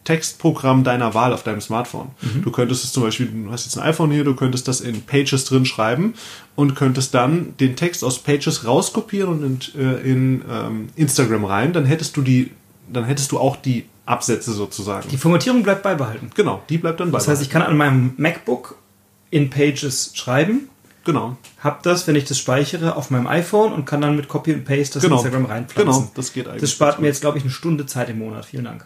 Textprogramm deiner Wahl auf deinem Smartphone. Mhm. Du könntest es zum Beispiel, du hast jetzt ein iPhone hier, du könntest das in Pages drin schreiben und könntest dann den Text aus Pages rauskopieren und in, äh, in ähm, Instagram rein. Dann hättest du die, dann hättest du auch die Absätze sozusagen. Die Formatierung bleibt beibehalten. Genau, die bleibt dann beibehalten. Das heißt, ich kann an meinem MacBook in Pages schreiben Genau. Hab das, wenn ich das speichere, auf meinem iPhone und kann dann mit Copy und Paste das genau. Instagram reinpflanzen. Genau, das geht eigentlich. Das spart mir jetzt, glaube ich, eine Stunde Zeit im Monat. Vielen Dank.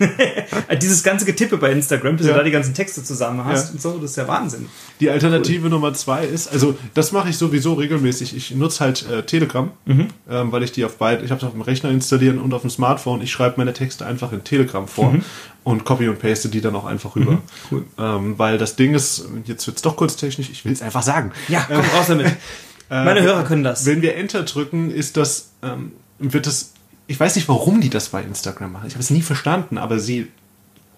Dieses ganze Getippe bei Instagram, bis ja. du da die ganzen Texte zusammen hast ja. und so, das ist ja Wahnsinn. Die Alternative cool. Nummer zwei ist, also das mache ich sowieso regelmäßig. Ich nutze halt äh, Telegram, mhm. ähm, weil ich die auf beide, ich habe es auf dem Rechner installieren und auf dem Smartphone. Ich schreibe meine Texte einfach in Telegram vor. Mhm und copy und paste die dann auch einfach rüber. Mhm, cool. ähm, weil das Ding ist, jetzt wird es doch kurz technisch, ich will es einfach sagen. Ja, komm raus damit. Meine Hörer können das. Wenn wir Enter drücken, ist das, ähm, wird das, ich weiß nicht, warum die das bei Instagram machen. Ich habe es nie verstanden, aber sie,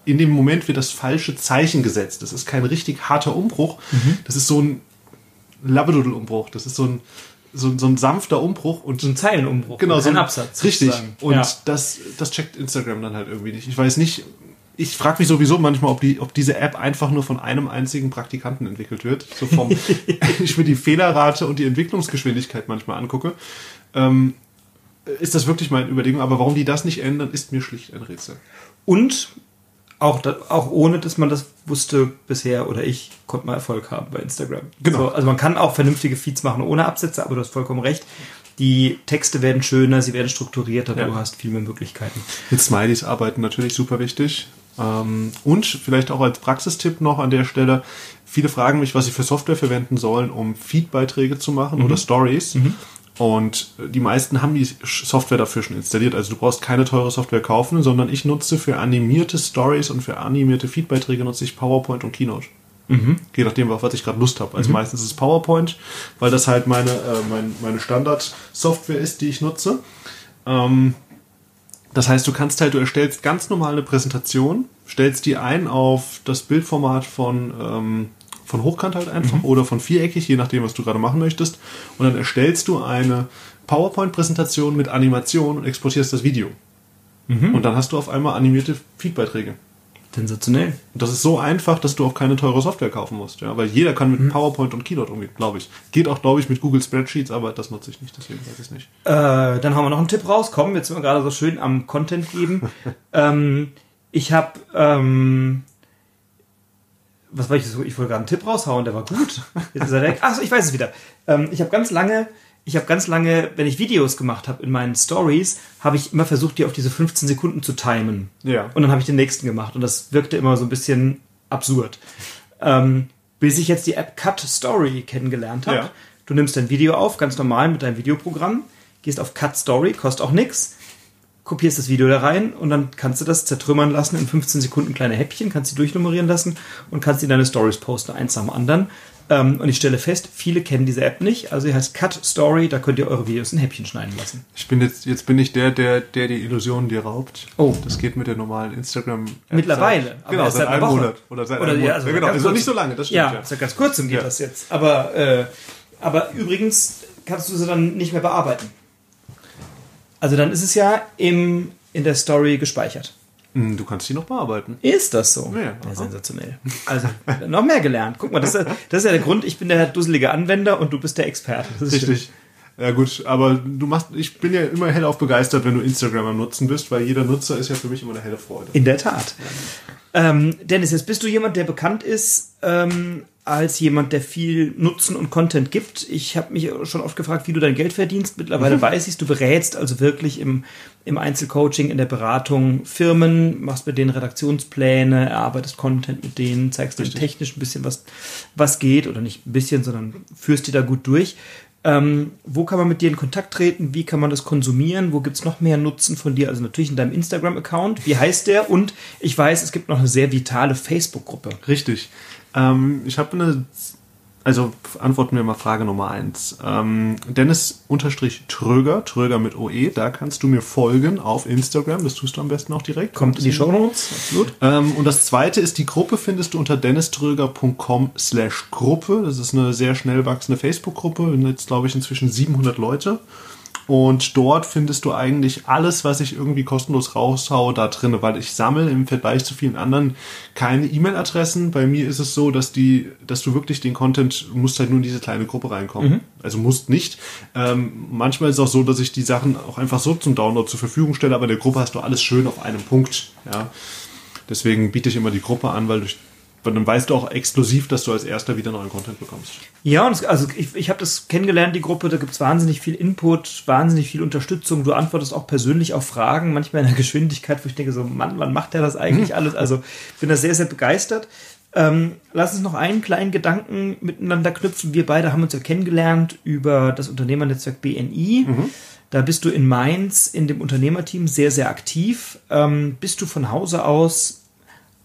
in dem Moment wird das falsche Zeichen gesetzt. Das ist kein richtig harter Umbruch. Mhm. Das ist so ein Labradoodle-Umbruch. Das ist so ein, so, so ein sanfter Umbruch und so ein Zeilenumbruch, genau, so ein Absatz. Richtig. Sozusagen. Und ja. das, das checkt Instagram dann halt irgendwie nicht. Ich weiß nicht, ich frage mich sowieso manchmal, ob, die, ob diese App einfach nur von einem einzigen Praktikanten entwickelt wird. So vom, ich mir die Fehlerrate und die Entwicklungsgeschwindigkeit manchmal angucke. Ähm, ist das wirklich meine Überlegung? Aber warum die das nicht ändern, ist mir schlicht ein Rätsel. Und auch, auch ohne, dass man das wusste bisher oder ich, konnte man Erfolg haben bei Instagram. Genau. So, also man kann auch vernünftige Feeds machen ohne Absätze, aber du hast vollkommen recht. Die Texte werden schöner, sie werden strukturierter, ja. du hast viel mehr Möglichkeiten. Mit Smileys arbeiten natürlich super wichtig. Ähm, und vielleicht auch als Praxistipp noch an der Stelle, viele fragen mich, was sie für Software verwenden sollen, um Feedbeiträge zu machen mhm. oder Stories. Mhm. Und die meisten haben die Software dafür schon installiert. Also du brauchst keine teure Software kaufen, sondern ich nutze für animierte Stories und für animierte Feedbeiträge nutze ich PowerPoint und Keynote. Mhm. Je nachdem, auf was ich gerade Lust habe. Also mhm. meistens ist es PowerPoint, weil das halt meine, äh, mein, meine Standard-Software ist, die ich nutze. Ähm, das heißt, du kannst halt, du erstellst ganz normal eine Präsentation, stellst die ein auf das Bildformat von, ähm, von hochkant halt einfach mhm. oder von viereckig, je nachdem, was du gerade machen möchtest. Und dann erstellst du eine PowerPoint-Präsentation mit Animation und exportierst das Video. Mhm. Und dann hast du auf einmal animierte Feedbeiträge. Sensationell. Und das ist so einfach, dass du auch keine teure Software kaufen musst, ja, weil jeder kann mit mhm. PowerPoint und Keynote umgehen, glaube ich. Geht auch, glaube ich, mit Google Spreadsheets, aber das nutze ich nicht, deswegen weiß ich es nicht. Äh, dann haben wir noch einen Tipp rauskommen. Jetzt sind wir gerade so schön am Content geben. ähm, ich habe, ähm, was war ich? Ich wollte gerade einen Tipp raushauen, der war gut. Jetzt ist er weg. Achso, ich weiß es wieder. Ähm, ich habe ganz lange ich habe ganz lange, wenn ich Videos gemacht habe in meinen Stories, habe ich immer versucht, die auf diese 15 Sekunden zu timen. Ja. Und dann habe ich den nächsten gemacht und das wirkte immer so ein bisschen absurd. Ähm, bis ich jetzt die App Cut Story kennengelernt habe. Ja. Du nimmst dein Video auf, ganz normal mit deinem Videoprogramm, gehst auf Cut Story, kostet auch nichts, kopierst das Video da rein und dann kannst du das zertrümmern lassen in 15 Sekunden kleine Häppchen, kannst sie durchnummerieren lassen und kannst in deine Stories posten, eins nach dem anderen. Ähm, und ich stelle fest, viele kennen diese App nicht. Also sie heißt Cut Story, da könnt ihr eure Videos in Häppchen schneiden lassen. Ich bin jetzt, jetzt bin ich der, der, der die Illusionen dir raubt. Oh. Das geht mit der normalen Instagram App. Mittlerweile. Seit, genau, seit, einem Monat. Oder seit oder, einem Monat. Ja, also ja, genau, ist noch nicht so lange, das stimmt. Ja, ja. seit ganz kurzem geht ja. das jetzt. Aber, äh, aber übrigens kannst du sie dann nicht mehr bearbeiten. Also dann ist es ja im, in der Story gespeichert. Hm, du kannst die noch bearbeiten. Ist das so? Ja, ja sensationell. Also noch mehr gelernt. Guck mal, das ist, das ist ja der Grund, ich bin der dusselige Anwender und du bist der Experte. Richtig. Schön. Ja gut, aber du machst, ich bin ja immer hellauf begeistert, wenn du Instagram am Nutzen bist, weil jeder Nutzer ist ja für mich immer eine helle Freude. In der Tat. Ähm, Dennis, jetzt bist du jemand, der bekannt ist ähm, als jemand, der viel Nutzen und Content gibt. Ich habe mich schon oft gefragt, wie du dein Geld verdienst. Mittlerweile mhm. weiß ich du berätst also wirklich im, im Einzelcoaching, in der Beratung Firmen, machst mit denen Redaktionspläne, erarbeitest Content mit denen, zeigst denen technisch ein bisschen, was, was geht, oder nicht ein bisschen, sondern führst die da gut durch. Ähm, wo kann man mit dir in Kontakt treten? Wie kann man das konsumieren? Wo gibt's noch mehr Nutzen von dir? Also natürlich in deinem Instagram-Account. Wie heißt der? Und ich weiß, es gibt noch eine sehr vitale Facebook-Gruppe. Richtig. Ähm, ich habe eine, also antworten wir mal Frage Nummer eins. Ähm, Dennis unterstrich Tröger, Tröger mit OE, da kannst du mir folgen auf Instagram, das tust du am besten auch direkt. Kommt in die Show Notes, absolut. Ähm, und das zweite ist, die Gruppe findest du unter denniströger.com slash Gruppe. Das ist eine sehr schnell wachsende Facebook-Gruppe, jetzt glaube ich inzwischen 700 Leute. Und dort findest du eigentlich alles, was ich irgendwie kostenlos raushaue, da drin, weil ich sammle im Vergleich zu vielen anderen keine E-Mail-Adressen. Bei mir ist es so, dass die, dass du wirklich den Content, musst halt nur in diese kleine Gruppe reinkommen. Mhm. Also musst nicht. Ähm, manchmal ist es auch so, dass ich die Sachen auch einfach so zum Download zur Verfügung stelle, aber in der Gruppe hast du alles schön auf einem Punkt. Ja. Deswegen biete ich immer die Gruppe an, weil durch dann weißt du auch exklusiv, dass du als erster wieder neuen Content bekommst. Ja, und es, also ich, ich habe das kennengelernt, die Gruppe, da gibt es wahnsinnig viel Input, wahnsinnig viel Unterstützung. Du antwortest auch persönlich auf Fragen, manchmal in der Geschwindigkeit, wo ich denke, so, Mann, wann macht der das eigentlich mhm. alles? Also ich bin da sehr, sehr begeistert. Ähm, lass uns noch einen kleinen Gedanken miteinander knüpfen. Wir beide haben uns ja kennengelernt über das Unternehmernetzwerk BNI. Mhm. Da bist du in Mainz in dem Unternehmerteam sehr, sehr aktiv. Ähm, bist du von Hause aus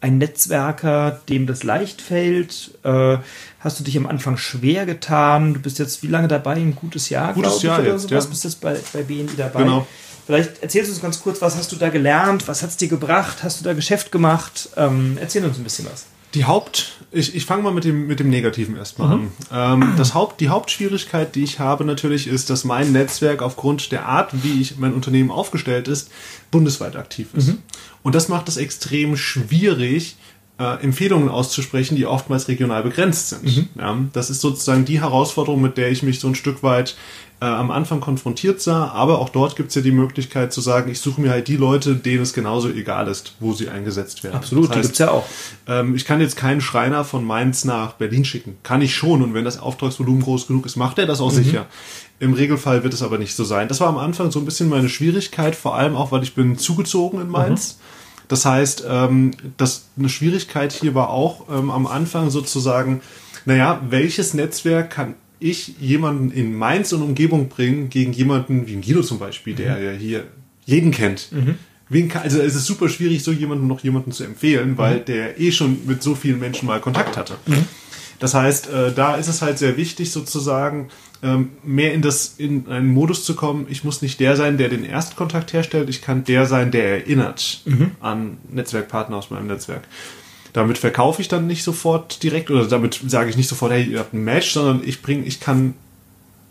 ein Netzwerker, dem das leicht fällt? Äh, hast du dich am Anfang schwer getan? Du bist jetzt wie lange dabei? Ein gutes Jahr, gutes ich, Jahr oder jetzt, sowas? Ja. Bist jetzt bei, bei BNI dabei? Genau. Vielleicht erzählst du uns ganz kurz, was hast du da gelernt? Was hat es dir gebracht? Hast du da Geschäft gemacht? Ähm, erzähl uns ein bisschen was. Die Haupt, ich, ich fange mal mit dem, mit dem Negativen erstmal mhm. an. Ähm, das Haupt, die Hauptschwierigkeit, die ich habe natürlich, ist, dass mein Netzwerk aufgrund der Art, wie ich mein Unternehmen aufgestellt ist, bundesweit aktiv ist. Mhm. Und das macht es extrem schwierig, äh, Empfehlungen auszusprechen, die oftmals regional begrenzt sind. Mhm. Ja, das ist sozusagen die Herausforderung, mit der ich mich so ein Stück weit äh, am Anfang konfrontiert sah, aber auch dort gibt es ja die Möglichkeit zu sagen, ich suche mir halt die Leute, denen es genauso egal ist, wo sie eingesetzt werden. Absolut, das heißt, die gibt's ja auch. Ähm, ich kann jetzt keinen Schreiner von Mainz nach Berlin schicken. Kann ich schon und wenn das Auftragsvolumen groß genug ist, macht er das auch mhm. sicher. Im Regelfall wird es aber nicht so sein. Das war am Anfang so ein bisschen meine Schwierigkeit, vor allem auch, weil ich bin zugezogen in Mainz. Mhm. Das heißt, ähm, das, eine Schwierigkeit hier war auch ähm, am Anfang sozusagen, naja, welches Netzwerk kann ich jemanden in Mainz und Umgebung bringen gegen jemanden wie Guido zum Beispiel, der mhm. ja hier jeden kennt. Mhm. Kann, also es ist super schwierig, so jemanden noch jemanden zu empfehlen, weil mhm. der eh schon mit so vielen Menschen mal Kontakt hatte. Mhm. Das heißt, äh, da ist es halt sehr wichtig, sozusagen ähm, mehr in das in einen Modus zu kommen. Ich muss nicht der sein, der den Erstkontakt herstellt. Ich kann der sein, der erinnert mhm. an Netzwerkpartner aus meinem Netzwerk. Damit verkaufe ich dann nicht sofort direkt oder damit sage ich nicht sofort, hey, ihr habt ein Match, sondern ich bringe, ich kann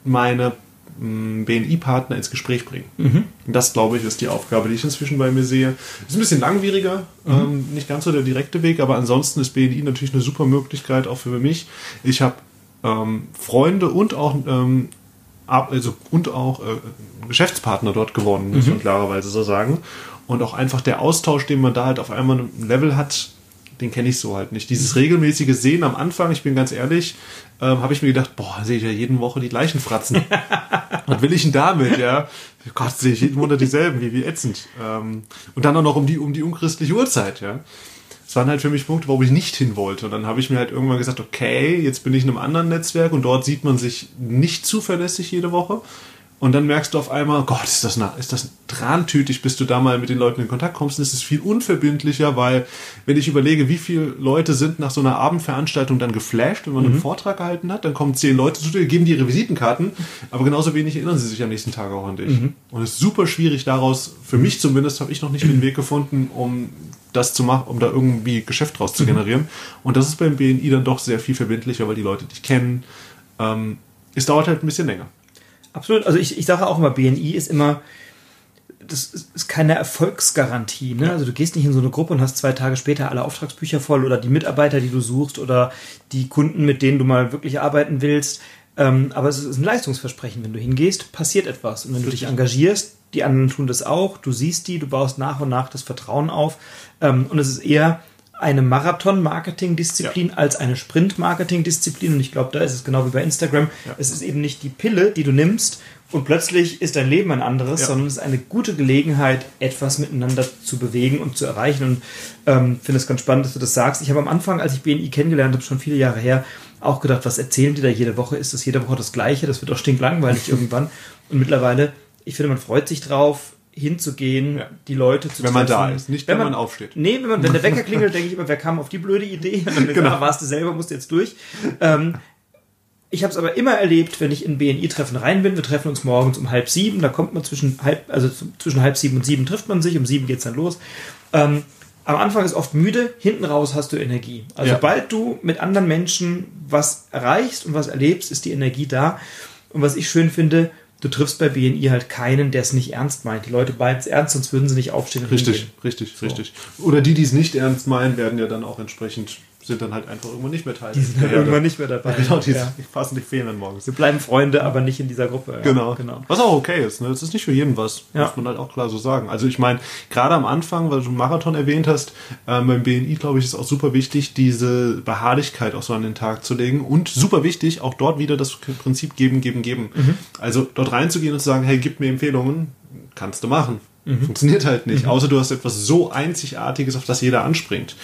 meine mm, BNI-Partner ins Gespräch bringen. Mhm. Das, glaube ich, ist die Aufgabe, die ich inzwischen bei mir sehe. Ist ein bisschen langwieriger, mhm. ähm, nicht ganz so der direkte Weg, aber ansonsten ist BNI natürlich eine super Möglichkeit auch für mich. Ich habe ähm, Freunde und auch ähm, also und auch äh, Geschäftspartner dort geworden, muss mhm. man klarerweise so sagen. Und auch einfach der Austausch, den man da halt auf einmal ein Level hat, den kenne ich so halt nicht. Dieses regelmäßige Sehen am Anfang, ich bin ganz ehrlich, ähm, habe ich mir gedacht, boah, sehe ich ja jeden Woche die gleichen Fratzen. Was will ich denn damit, ja? Gott, sehe ich jeden Monat dieselben, wie, wie ätzend. Ähm, und dann auch noch um die, um die unchristliche Uhrzeit, ja. Das waren halt für mich Punkte, wo ich nicht hin wollte. Und dann habe ich mir halt irgendwann gesagt, okay, jetzt bin ich in einem anderen Netzwerk und dort sieht man sich nicht zuverlässig jede Woche. Und dann merkst du auf einmal, Gott, ist das, eine, ist das trantütig, bis du da mal mit den Leuten in Kontakt kommst. Und es ist viel unverbindlicher, weil wenn ich überlege, wie viele Leute sind nach so einer Abendveranstaltung dann geflasht, wenn man mhm. einen Vortrag gehalten hat, dann kommen zehn Leute zu dir, geben dir ihre Visitenkarten, aber genauso wenig erinnern sie sich am nächsten Tag auch an dich. Mhm. Und es ist super schwierig daraus, für mich zumindest, habe ich noch nicht den Weg gefunden, um das zu machen, um da irgendwie Geschäft draus zu mhm. generieren. Und das ist beim BNI dann doch sehr viel verbindlicher, weil die Leute dich kennen. Ähm, es dauert halt ein bisschen länger. Absolut. Also ich, ich sage auch immer, BNI ist immer, das ist keine Erfolgsgarantie. Ne? Also du gehst nicht in so eine Gruppe und hast zwei Tage später alle Auftragsbücher voll oder die Mitarbeiter, die du suchst oder die Kunden, mit denen du mal wirklich arbeiten willst. Ähm, aber es ist ein Leistungsversprechen. Wenn du hingehst, passiert etwas. Und wenn du dich engagierst, die anderen tun das auch, du siehst die, du baust nach und nach das Vertrauen auf. Ähm, und es ist eher eine Marathon-Marketing-Disziplin ja. als eine Sprint-Marketing-Disziplin. Und ich glaube, da ist es genau wie bei Instagram. Ja. Es ist eben nicht die Pille, die du nimmst und plötzlich ist dein Leben ein anderes, ja. sondern es ist eine gute Gelegenheit, etwas miteinander zu bewegen und zu erreichen. Und ähm, finde es ganz spannend, dass du das sagst. Ich habe am Anfang, als ich BNI kennengelernt habe, schon viele Jahre her, auch gedacht, was erzählen die da jede Woche? Ist das jede Woche das Gleiche? Das wird doch stinklangweilig irgendwann. Und mittlerweile, ich finde, man freut sich drauf, hinzugehen, ja. die Leute zu Wenn man da ist, nicht wenn, wenn man, man, aufsteht. Nee, wenn, man, wenn der Wecker klingelt, denke ich immer, wer kam auf die blöde Idee? Und dann genau. warst du selber, musst jetzt durch. Ähm, ich habe es aber immer erlebt, wenn ich in BNI-Treffen rein bin. Wir treffen uns morgens um halb sieben. Da kommt man zwischen halb, also zwischen halb sieben und sieben trifft man sich. Um sieben geht's dann los. Ähm, am Anfang ist oft müde, hinten raus hast du Energie. Also ja. sobald du mit anderen Menschen was erreichst und was erlebst, ist die Energie da. Und was ich schön finde, du triffst bei BNI halt keinen, der es nicht ernst meint. Die Leute meinen es ernst, sonst würden sie nicht aufstehen. richtig, hingehen. richtig, so. richtig. Oder die, die es nicht ernst meinen, werden ja dann auch entsprechend sind dann halt einfach irgendwann nicht mehr Teil. Die sind dann irgendwann nicht mehr dabei. Genau, die ja. passen nicht fehlen dann morgens. Wir bleiben Freunde, aber nicht in dieser Gruppe. Genau. genau. Was auch okay ist. Ne? Das ist nicht für jeden was. Ja. Muss man halt auch klar so sagen. Also ich meine, gerade am Anfang, weil du Marathon erwähnt hast, ähm, beim BNI, glaube ich, ist auch super wichtig, diese Beharrlichkeit auch so an den Tag zu legen. Und super wichtig, auch dort wieder das Prinzip geben, geben, geben. Mhm. Also dort reinzugehen und zu sagen, hey, gib mir Empfehlungen, kannst du machen. Mhm. Funktioniert halt nicht. Mhm. Außer du hast etwas so Einzigartiges, auf das jeder anspringt.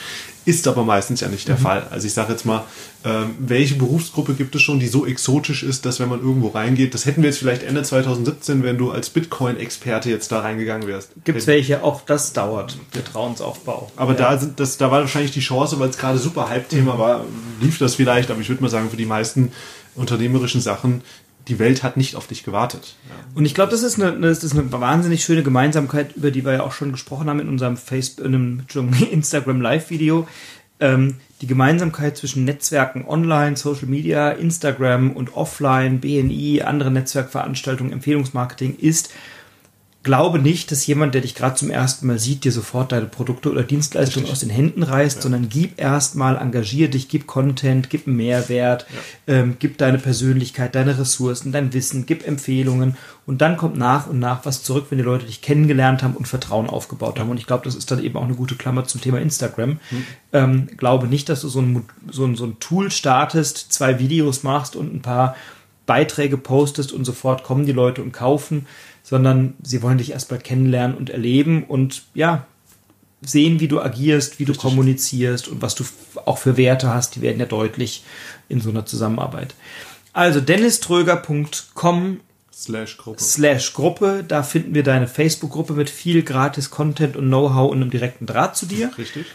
Ist aber meistens ja nicht der mhm. Fall. Also ich sage jetzt mal, ähm, welche Berufsgruppe gibt es schon, die so exotisch ist, dass wenn man irgendwo reingeht, das hätten wir jetzt vielleicht Ende 2017, wenn du als Bitcoin-Experte jetzt da reingegangen wärst. Gibt es welche, auch das dauert, Vertrauensaufbau. Aber ja. da, sind, das, da war wahrscheinlich die Chance, weil es gerade super Hype-Thema mhm. war, lief das vielleicht, aber ich würde mal sagen, für die meisten unternehmerischen Sachen die Welt hat nicht auf dich gewartet. Ja. Und ich glaube, das, ist eine, das ist eine wahnsinnig schöne Gemeinsamkeit, über die wir ja auch schon gesprochen haben in unserem Facebook, Instagram Live-Video. Ähm, die Gemeinsamkeit zwischen Netzwerken online, Social Media, Instagram und offline, BNI, andere Netzwerkveranstaltungen, Empfehlungsmarketing ist, glaube nicht, dass jemand, der dich gerade zum ersten Mal sieht, dir sofort deine Produkte oder Dienstleistungen aus den Händen reißt, ja. sondern gib erstmal, engagier dich, gib Content, gib einen Mehrwert, ja. ähm, gib deine Persönlichkeit, deine Ressourcen, dein Wissen, gib Empfehlungen und dann kommt nach und nach was zurück, wenn die Leute dich kennengelernt haben und Vertrauen aufgebaut haben. Und ich glaube, das ist dann eben auch eine gute Klammer zum Thema Instagram. Mhm. Ähm, glaube nicht, dass du so ein, so, ein, so ein Tool startest, zwei Videos machst und ein paar Beiträge postest und sofort kommen die Leute und kaufen sondern sie wollen dich erstmal kennenlernen und erleben und ja, sehen, wie du agierst, wie du Richtig. kommunizierst und was du auch für Werte hast, die werden ja deutlich in so einer Zusammenarbeit. Also denniströger.com slash Gruppe. slash Gruppe, da finden wir deine Facebook-Gruppe mit viel gratis Content und Know-how und einem direkten Draht zu dir. Richtig.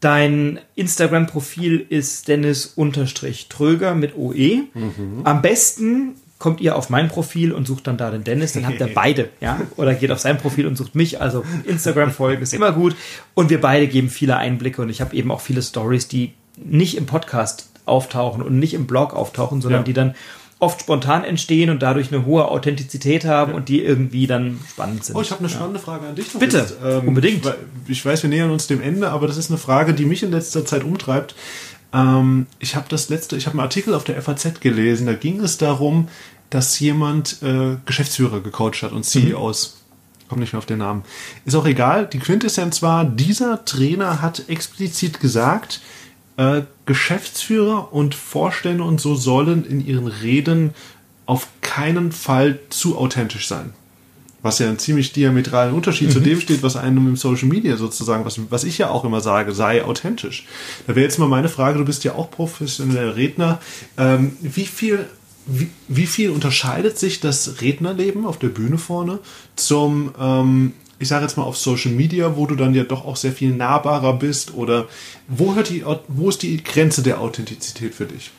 Dein Instagram-Profil ist Dennis-Tröger mit OE. Mhm. Am besten kommt ihr auf mein Profil und sucht dann da den Dennis, dann habt ihr beide, ja, oder geht auf sein Profil und sucht mich, also Instagram-Folgen ist immer gut und wir beide geben viele Einblicke und ich habe eben auch viele Stories, die nicht im Podcast auftauchen und nicht im Blog auftauchen, sondern ja. die dann oft spontan entstehen und dadurch eine hohe Authentizität haben ja. und die irgendwie dann spannend sind. Oh, ich habe eine spannende ja. Frage an dich. Bitte, jetzt, ähm, unbedingt. Ich, ich weiß, wir nähern uns dem Ende, aber das ist eine Frage, die mich in letzter Zeit umtreibt. Ähm, ich habe das letzte, ich habe einen Artikel auf der FAZ gelesen, da ging es darum, dass jemand äh, Geschäftsführer gecoacht hat und CEOs. Mhm. Kommt nicht mehr auf den Namen. Ist auch egal. Die Quintessenz war, dieser Trainer hat explizit gesagt, äh, Geschäftsführer und Vorstände und so sollen in ihren Reden auf keinen Fall zu authentisch sein was ja einen ziemlich diametralen Unterschied mhm. zu dem steht, was einem im Social Media sozusagen, was, was ich ja auch immer sage, sei authentisch. Da wäre jetzt mal meine Frage, du bist ja auch professioneller Redner, ähm, wie viel wie, wie, viel unterscheidet sich das Rednerleben auf der Bühne vorne zum, ähm, ich sage jetzt mal auf Social Media, wo du dann ja doch auch sehr viel nahbarer bist? Oder wo, hört die, wo ist die Grenze der Authentizität für dich?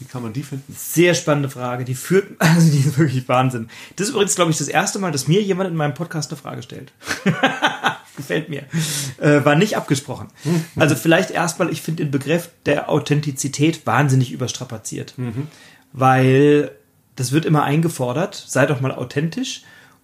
Wie kann man die finden? Sehr spannende Frage. Die führt, also die ist wirklich Wahnsinn. Das ist übrigens, glaube ich, das erste Mal, dass mir jemand in meinem Podcast eine Frage stellt. Gefällt mir. Äh, war nicht abgesprochen. Mhm. Also vielleicht erstmal, ich finde den Begriff der Authentizität wahnsinnig überstrapaziert. Mhm. Weil das wird immer eingefordert, sei doch mal authentisch.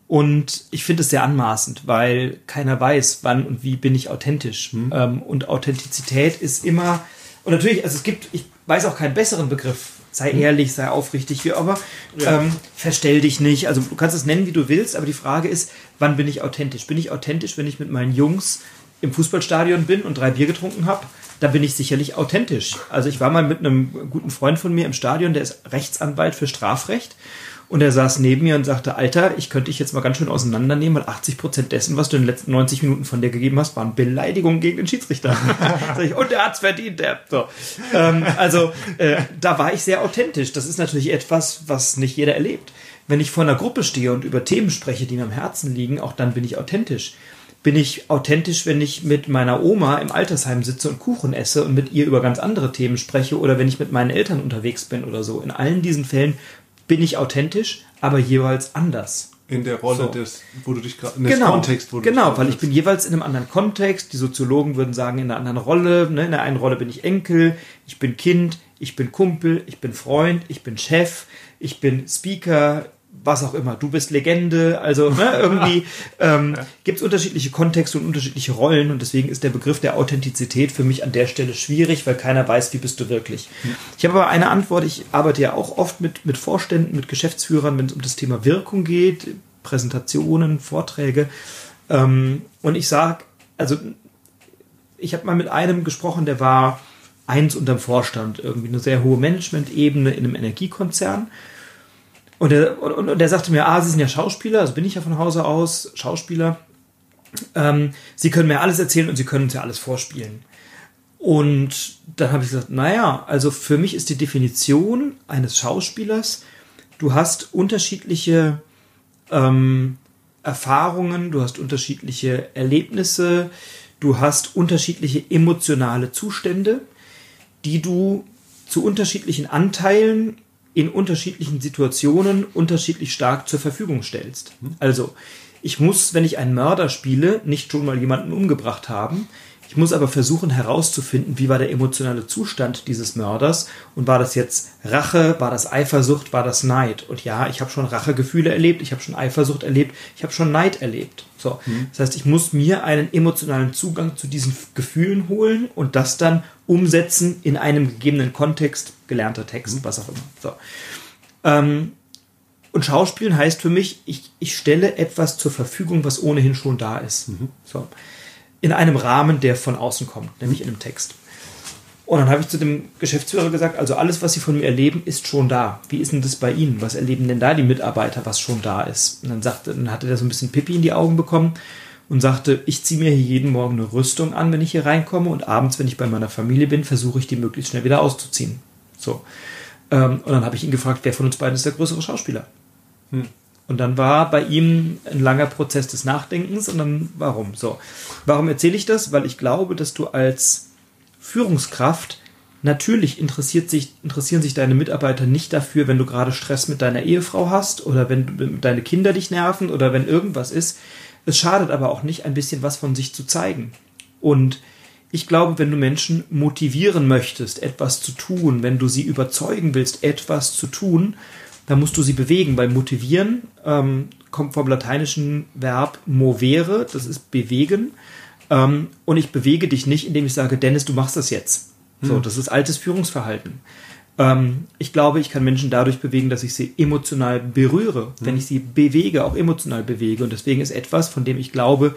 Und ich finde es sehr anmaßend, weil keiner weiß, wann und wie bin ich authentisch. Mhm. Ähm, und Authentizität ist immer, und natürlich, also es gibt, ich weiß auch keinen besseren Begriff. Sei mhm. ehrlich, sei aufrichtig, wie aber ja. ähm, verstell dich nicht. Also du kannst es nennen, wie du willst, aber die Frage ist, wann bin ich authentisch? Bin ich authentisch, wenn ich mit meinen Jungs im Fußballstadion bin und drei Bier getrunken habe? Da bin ich sicherlich authentisch. Also ich war mal mit einem guten Freund von mir im Stadion, der ist Rechtsanwalt für Strafrecht. Und er saß neben mir und sagte, Alter, ich könnte dich jetzt mal ganz schön auseinandernehmen, weil 80 Prozent dessen, was du in den letzten 90 Minuten von dir gegeben hast, waren Beleidigungen gegen den Schiedsrichter. und er hat's verdient, der. So. Ähm, also äh, da war ich sehr authentisch. Das ist natürlich etwas, was nicht jeder erlebt. Wenn ich vor einer Gruppe stehe und über Themen spreche, die mir am Herzen liegen, auch dann bin ich authentisch. Bin ich authentisch, wenn ich mit meiner Oma im Altersheim sitze und Kuchen esse und mit ihr über ganz andere Themen spreche oder wenn ich mit meinen Eltern unterwegs bin oder so. In allen diesen Fällen bin ich authentisch, aber jeweils anders. In der Rolle so. des, wo du dich gerade, in genau, Kontext, wo du Genau, weil ich bin jeweils in einem anderen Kontext. Die Soziologen würden sagen, in einer anderen Rolle. Ne? In der einen Rolle bin ich Enkel, ich bin Kind, ich bin Kumpel, ich bin Freund, ich bin Chef, ich bin Speaker, was auch immer, du bist Legende, also ne, irgendwie ähm, gibt es unterschiedliche Kontexte und unterschiedliche Rollen und deswegen ist der Begriff der Authentizität für mich an der Stelle schwierig, weil keiner weiß, wie bist du wirklich. Ich habe aber eine Antwort, ich arbeite ja auch oft mit, mit Vorständen, mit Geschäftsführern, wenn es um das Thema Wirkung geht, Präsentationen, Vorträge. Ähm, und ich sage, also ich habe mal mit einem gesprochen, der war eins unterm Vorstand, irgendwie eine sehr hohe Management-Ebene in einem Energiekonzern und der, und, und der sagte mir, ah, Sie sind ja Schauspieler, also bin ich ja von Hause aus Schauspieler. Ähm, Sie können mir alles erzählen und Sie können uns ja alles vorspielen. Und dann habe ich gesagt, naja, also für mich ist die Definition eines Schauspielers, du hast unterschiedliche ähm, Erfahrungen, du hast unterschiedliche Erlebnisse, du hast unterschiedliche emotionale Zustände, die du zu unterschiedlichen Anteilen in unterschiedlichen Situationen unterschiedlich stark zur Verfügung stellst. Also, ich muss, wenn ich einen Mörder spiele, nicht schon mal jemanden umgebracht haben. Ich muss aber versuchen herauszufinden, wie war der emotionale Zustand dieses Mörders und war das jetzt Rache, war das Eifersucht, war das Neid? Und ja, ich habe schon Rachegefühle erlebt, ich habe schon Eifersucht erlebt, ich habe schon Neid erlebt. So, mhm. das heißt, ich muss mir einen emotionalen Zugang zu diesen Gefühlen holen und das dann umsetzen in einem gegebenen Kontext, gelernter Text, mhm. was auch immer. So. Ähm, und Schauspielen heißt für mich, ich, ich stelle etwas zur Verfügung, was ohnehin schon da ist. Mhm. So. In einem Rahmen, der von außen kommt, nämlich in einem Text. Und dann habe ich zu dem Geschäftsführer gesagt, also alles, was Sie von mir erleben, ist schon da. Wie ist denn das bei Ihnen? Was erleben denn da die Mitarbeiter, was schon da ist? Und dann sagte, dann hatte der so ein bisschen Pipi in die Augen bekommen und sagte, ich ziehe mir hier jeden Morgen eine Rüstung an, wenn ich hier reinkomme und abends, wenn ich bei meiner Familie bin, versuche ich die möglichst schnell wieder auszuziehen. So. Ähm, und dann habe ich ihn gefragt, wer von uns beiden ist der größere Schauspieler? Hm. Und dann war bei ihm ein langer Prozess des Nachdenkens und dann warum? So. Warum erzähle ich das? Weil ich glaube, dass du als Führungskraft natürlich interessiert sich, interessieren sich deine Mitarbeiter nicht dafür, wenn du gerade Stress mit deiner Ehefrau hast oder wenn deine Kinder dich nerven oder wenn irgendwas ist. Es schadet aber auch nicht, ein bisschen was von sich zu zeigen. Und ich glaube, wenn du Menschen motivieren möchtest, etwas zu tun, wenn du sie überzeugen willst, etwas zu tun, dann musst du sie bewegen, weil motivieren ähm, kommt vom lateinischen Verb movere, das ist bewegen. Ähm, und ich bewege dich nicht, indem ich sage, Dennis, du machst das jetzt. So, hm. das ist altes Führungsverhalten. Ähm, ich glaube, ich kann Menschen dadurch bewegen, dass ich sie emotional berühre, wenn hm. ich sie bewege, auch emotional bewege. Und deswegen ist etwas, von dem ich glaube,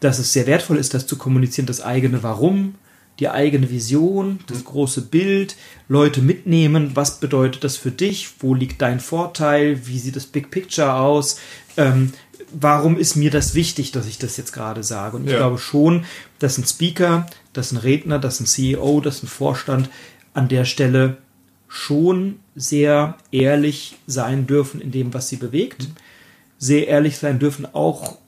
dass es sehr wertvoll ist, das zu kommunizieren, das eigene Warum, die eigene Vision, das hm. große Bild, Leute mitnehmen, was bedeutet das für dich, wo liegt dein Vorteil, wie sieht das Big Picture aus, ähm, warum ist mir das wichtig, dass ich das jetzt gerade sage. Und ich ja. glaube schon, dass ein Speaker, dass ein Redner, dass ein CEO, dass ein Vorstand an der Stelle schon sehr ehrlich sein dürfen in dem, was sie bewegt. Mhm. Sehr ehrlich sein dürfen auch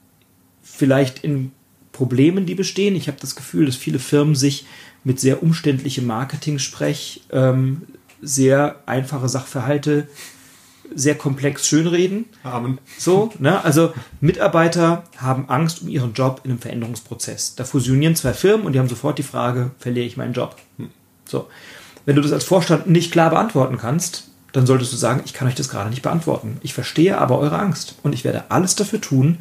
vielleicht in Problemen, die bestehen. Ich habe das Gefühl, dass viele Firmen sich mit sehr umständlichem Marketing-Sprech ähm, sehr einfache Sachverhalte sehr komplex schönreden. Amen. So, ne? Also Mitarbeiter haben Angst um ihren Job in einem Veränderungsprozess. Da fusionieren zwei Firmen und die haben sofort die Frage, verliere ich meinen Job? Hm. So. Wenn du das als Vorstand nicht klar beantworten kannst, dann solltest du sagen, ich kann euch das gerade nicht beantworten. Ich verstehe aber eure Angst und ich werde alles dafür tun,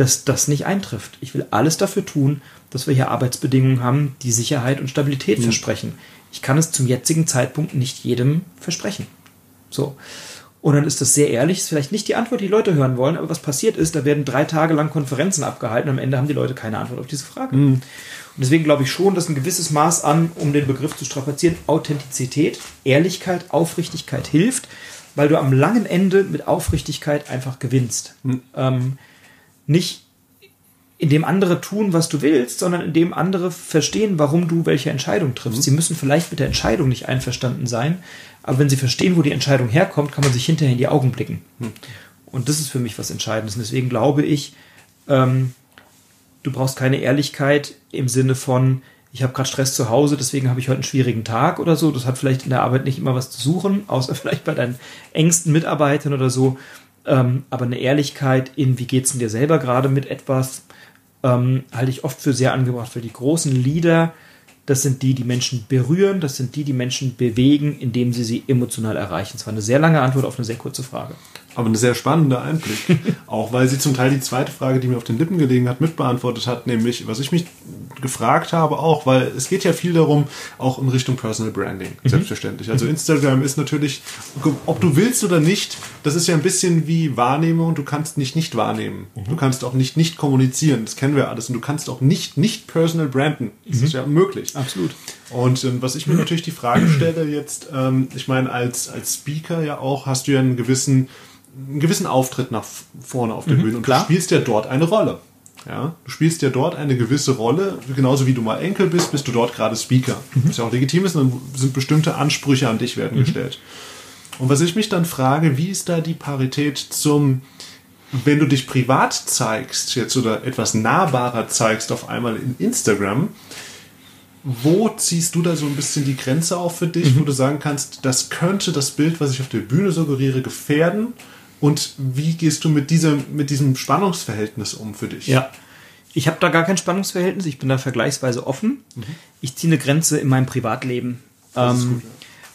dass das nicht eintrifft. Ich will alles dafür tun, dass wir hier Arbeitsbedingungen haben, die Sicherheit und Stabilität mhm. versprechen. Ich kann es zum jetzigen Zeitpunkt nicht jedem versprechen. So. Und dann ist das sehr ehrlich, ist vielleicht nicht die Antwort, die, Leute hören wollen, aber was passiert ist, da werden drei Tage lang Konferenzen abgehalten und am Ende haben die Leute keine Antwort auf diese Frage. Mhm. Und deswegen glaube ich schon, dass ein gewisses Maß an, um den Begriff zu strapazieren, Authentizität, Ehrlichkeit, Aufrichtigkeit hilft, weil du am langen Ende mit Aufrichtigkeit einfach gewinnst. Mhm. Ähm, nicht indem andere tun, was du willst, sondern indem andere verstehen, warum du welche Entscheidung triffst. Mhm. Sie müssen vielleicht mit der Entscheidung nicht einverstanden sein, aber wenn sie verstehen, wo die Entscheidung herkommt, kann man sich hinterher in die Augen blicken. Hm. Und das ist für mich was Entscheidendes. Und deswegen glaube ich, ähm, du brauchst keine Ehrlichkeit im Sinne von, ich habe gerade Stress zu Hause, deswegen habe ich heute einen schwierigen Tag oder so. Das hat vielleicht in der Arbeit nicht immer was zu suchen, außer vielleicht bei deinen engsten Mitarbeitern oder so. Ähm, aber eine Ehrlichkeit in, wie geht's denn dir selber gerade mit etwas, ähm, halte ich oft für sehr angebracht, weil die großen Leader Das sind die, die Menschen berühren, das sind die, die Menschen bewegen, indem sie sie emotional erreichen. Das war eine sehr lange Antwort auf eine sehr kurze Frage. Aber ein sehr spannender Einblick. auch weil sie zum Teil die zweite Frage, die mir auf den Lippen gelegen hat, mitbeantwortet hat, nämlich, was ich mich gefragt habe, auch, weil es geht ja viel darum, auch in Richtung Personal Branding, mhm. selbstverständlich. Also Instagram ist natürlich, ob du willst oder nicht, das ist ja ein bisschen wie Wahrnehmung, du kannst nicht nicht wahrnehmen. Mhm. Du kannst auch nicht nicht kommunizieren, das kennen wir alles. Und du kannst auch nicht nicht personal branden. Das mhm. ist ja möglich. Absolut. Und ähm, was ich mir natürlich die Frage stelle jetzt, ähm, ich meine, als, als Speaker ja auch, hast du ja einen gewissen, einen gewissen Auftritt nach vorne auf der mhm, Bühne und klar. du spielst ja dort eine Rolle. Ja, du spielst ja dort eine gewisse Rolle, genauso wie du mal Enkel bist, bist du dort gerade Speaker. Mhm. Was ja auch legitim ist, dann sind bestimmte Ansprüche an dich werden mhm. gestellt. Und was ich mich dann frage, wie ist da die Parität zum, wenn du dich privat zeigst, jetzt oder etwas nahbarer zeigst auf einmal in Instagram, wo ziehst du da so ein bisschen die Grenze auf für dich, mhm. wo du sagen kannst, das könnte das Bild, was ich auf der Bühne suggeriere, gefährden? Und wie gehst du mit, dieser, mit diesem Spannungsverhältnis um für dich? Ja, ich habe da gar kein Spannungsverhältnis, ich bin da vergleichsweise offen. Mhm. Ich ziehe eine Grenze in meinem Privatleben. Ähm, gut, ja.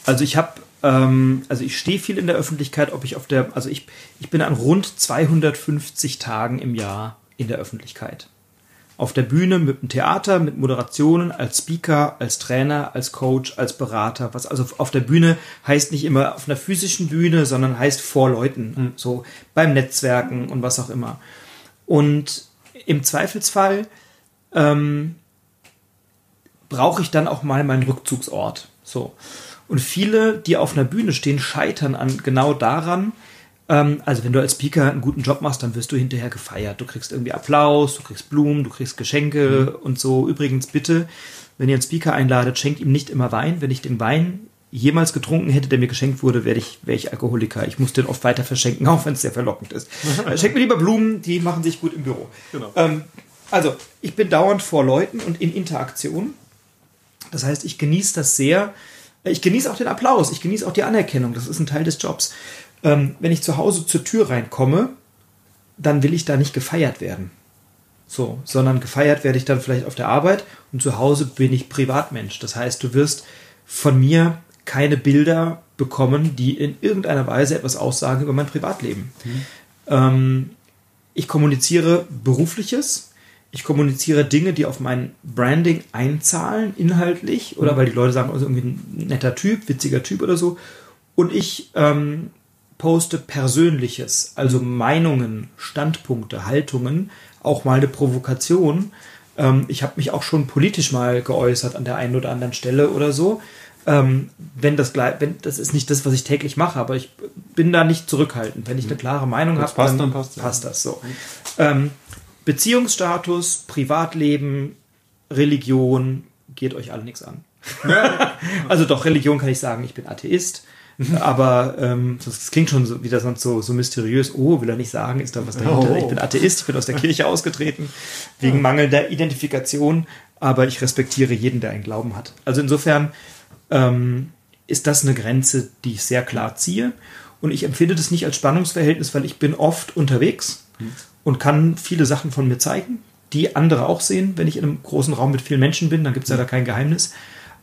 Also ich habe, ähm, also ich stehe viel in der Öffentlichkeit, ob ich auf der, also ich, ich bin an rund 250 Tagen im Jahr in der Öffentlichkeit auf der Bühne mit dem Theater, mit Moderationen, als Speaker, als Trainer, als Coach, als Berater. Was also auf der Bühne heißt nicht immer auf einer physischen Bühne, sondern heißt vor Leuten, mhm. so beim Netzwerken und was auch immer. Und im Zweifelsfall ähm, brauche ich dann auch mal meinen Rückzugsort. So. Und viele, die auf einer Bühne stehen, scheitern an genau daran, also wenn du als Speaker einen guten Job machst, dann wirst du hinterher gefeiert. Du kriegst irgendwie Applaus, du kriegst Blumen, du kriegst Geschenke mhm. und so. Übrigens bitte, wenn ihr einen Speaker einladet, schenkt ihm nicht immer Wein. Wenn ich den Wein jemals getrunken hätte, der mir geschenkt wurde, wäre ich, wär ich Alkoholiker. Ich muss den oft weiter verschenken, auch wenn es sehr verlockend ist. äh, schenkt mir lieber Blumen, die machen sich gut im Büro. Genau. Ähm, also, ich bin dauernd vor Leuten und in Interaktion. Das heißt, ich genieße das sehr. Ich genieße auch den Applaus, ich genieße auch die Anerkennung. Das ist ein Teil des Jobs ähm, wenn ich zu Hause zur Tür reinkomme, dann will ich da nicht gefeiert werden. So, sondern gefeiert werde ich dann vielleicht auf der Arbeit und zu Hause bin ich Privatmensch. Das heißt, du wirst von mir keine Bilder bekommen, die in irgendeiner Weise etwas aussagen über mein Privatleben. Mhm. Ähm, ich kommuniziere Berufliches, ich kommuniziere Dinge, die auf mein Branding einzahlen, inhaltlich, oder mhm. weil die Leute sagen, also irgendwie ein netter Typ, witziger Typ oder so. Und ich ähm, poste Persönliches, also Meinungen, Standpunkte, Haltungen, auch mal eine Provokation. Ähm, ich habe mich auch schon politisch mal geäußert an der einen oder anderen Stelle oder so. Ähm, wenn das wenn das ist nicht das, was ich täglich mache, aber ich bin da nicht zurückhaltend. Wenn ich eine klare Meinung habe, dann, dann passt, passt das so. Ähm, Beziehungsstatus, Privatleben, Religion geht euch alle nichts an. also doch, Religion kann ich sagen, ich bin Atheist. Aber ähm, das klingt schon so, wieder sonst so, so mysteriös. Oh, will er nicht sagen, ist da was dahinter? Oh. Ich bin Atheist, ich bin aus der Kirche ausgetreten, wegen mangelnder Identifikation, aber ich respektiere jeden, der einen Glauben hat. Also insofern ähm, ist das eine Grenze, die ich sehr klar ziehe. Und ich empfinde das nicht als Spannungsverhältnis, weil ich bin oft unterwegs hm. und kann viele Sachen von mir zeigen, die andere auch sehen. Wenn ich in einem großen Raum mit vielen Menschen bin, dann gibt es ja da kein Geheimnis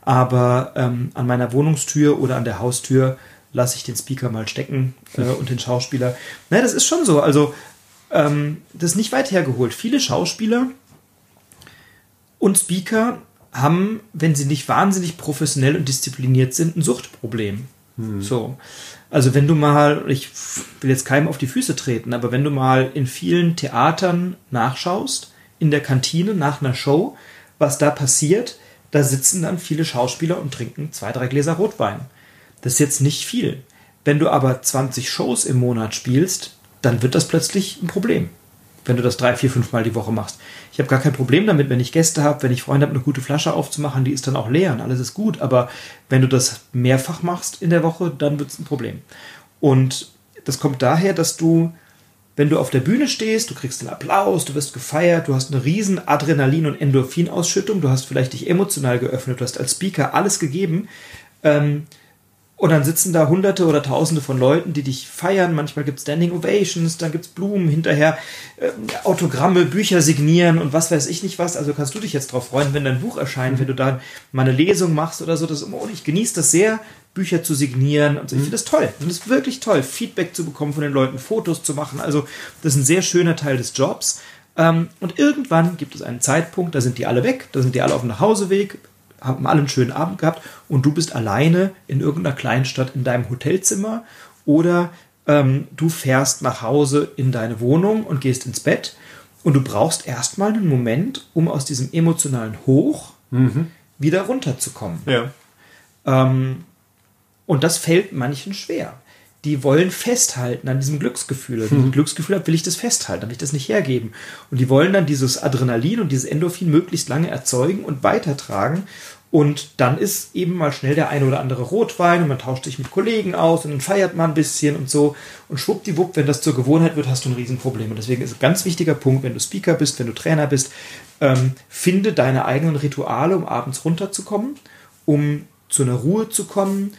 aber ähm, an meiner Wohnungstür oder an der Haustür lasse ich den Speaker mal stecken äh, und den Schauspieler. Naja, das ist schon so. Also, ähm, das ist nicht weit hergeholt. Viele Schauspieler und Speaker haben, wenn sie nicht wahnsinnig professionell und diszipliniert sind, ein Suchtproblem. Hm. So. Also wenn du mal, ich will jetzt keinem auf die Füße treten, aber wenn du mal in vielen Theatern nachschaust, in der Kantine nach einer Show, was da passiert, da sitzen dann viele Schauspieler und trinken zwei, drei Gläser Rotwein. Das ist jetzt nicht viel. Wenn du aber 20 Shows im Monat spielst, dann wird das plötzlich ein Problem. Wenn du das drei, vier, fünf Mal die Woche machst. Ich habe gar kein Problem damit, wenn ich Gäste habe, wenn ich Freunde habe, eine gute Flasche aufzumachen, die ist dann auch leer und alles ist gut. Aber wenn du das mehrfach machst in der Woche, dann wird es ein Problem. Und das kommt daher, dass du wenn du auf der Bühne stehst, du kriegst einen Applaus, du wirst gefeiert, du hast eine riesen Adrenalin- und Endorphinausschüttung, du hast vielleicht dich emotional geöffnet, du hast als Speaker alles gegeben. Ähm, Und dann sitzen da hunderte oder tausende von Leuten, die dich feiern. Manchmal gibt es Standing Ovations, dann gibt es Blumen, hinterher äh, Autogramme, Bücher signieren und was weiß ich nicht was. Also kannst du dich jetzt drauf freuen, wenn dein Buch erscheint, mhm. wenn du da mal eine Lesung machst oder so. Das, oh, ich genieße das sehr, Bücher zu signieren. Und so. Ich mhm. finde das toll. Ich finde das wirklich toll, Feedback zu bekommen von den Leuten, Fotos zu machen. Also das ist ein sehr schöner Teil des Jobs. Ähm, und irgendwann gibt es einen Zeitpunkt, da sind die alle weg, da sind die alle auf dem Nachhauseweg, haben alle einen schönen Abend gehabt und du bist alleine in irgendeiner Kleinstadt in deinem Hotelzimmer oder ähm, du fährst nach Hause in deine Wohnung und gehst ins Bett und du brauchst erstmal einen Moment, um aus diesem emotionalen Hoch mhm. wieder runterzukommen. Ja. Ähm, und das fällt manchen schwer. Die wollen festhalten an diesem Glücksgefühl. Wenn ich ein Glücksgefühl habe, will ich das festhalten, will ich das nicht hergeben. Und die wollen dann dieses Adrenalin und dieses Endorphin möglichst lange erzeugen und weitertragen. Und dann ist eben mal schnell der eine oder andere Rotwein und man tauscht sich mit Kollegen aus und dann feiert man ein bisschen und so. Und schwuppdiwupp, wenn das zur Gewohnheit wird, hast du ein Riesenproblem. Und deswegen ist ein ganz wichtiger Punkt, wenn du Speaker bist, wenn du Trainer bist, ähm, finde deine eigenen Rituale, um abends runterzukommen, um zu einer Ruhe zu kommen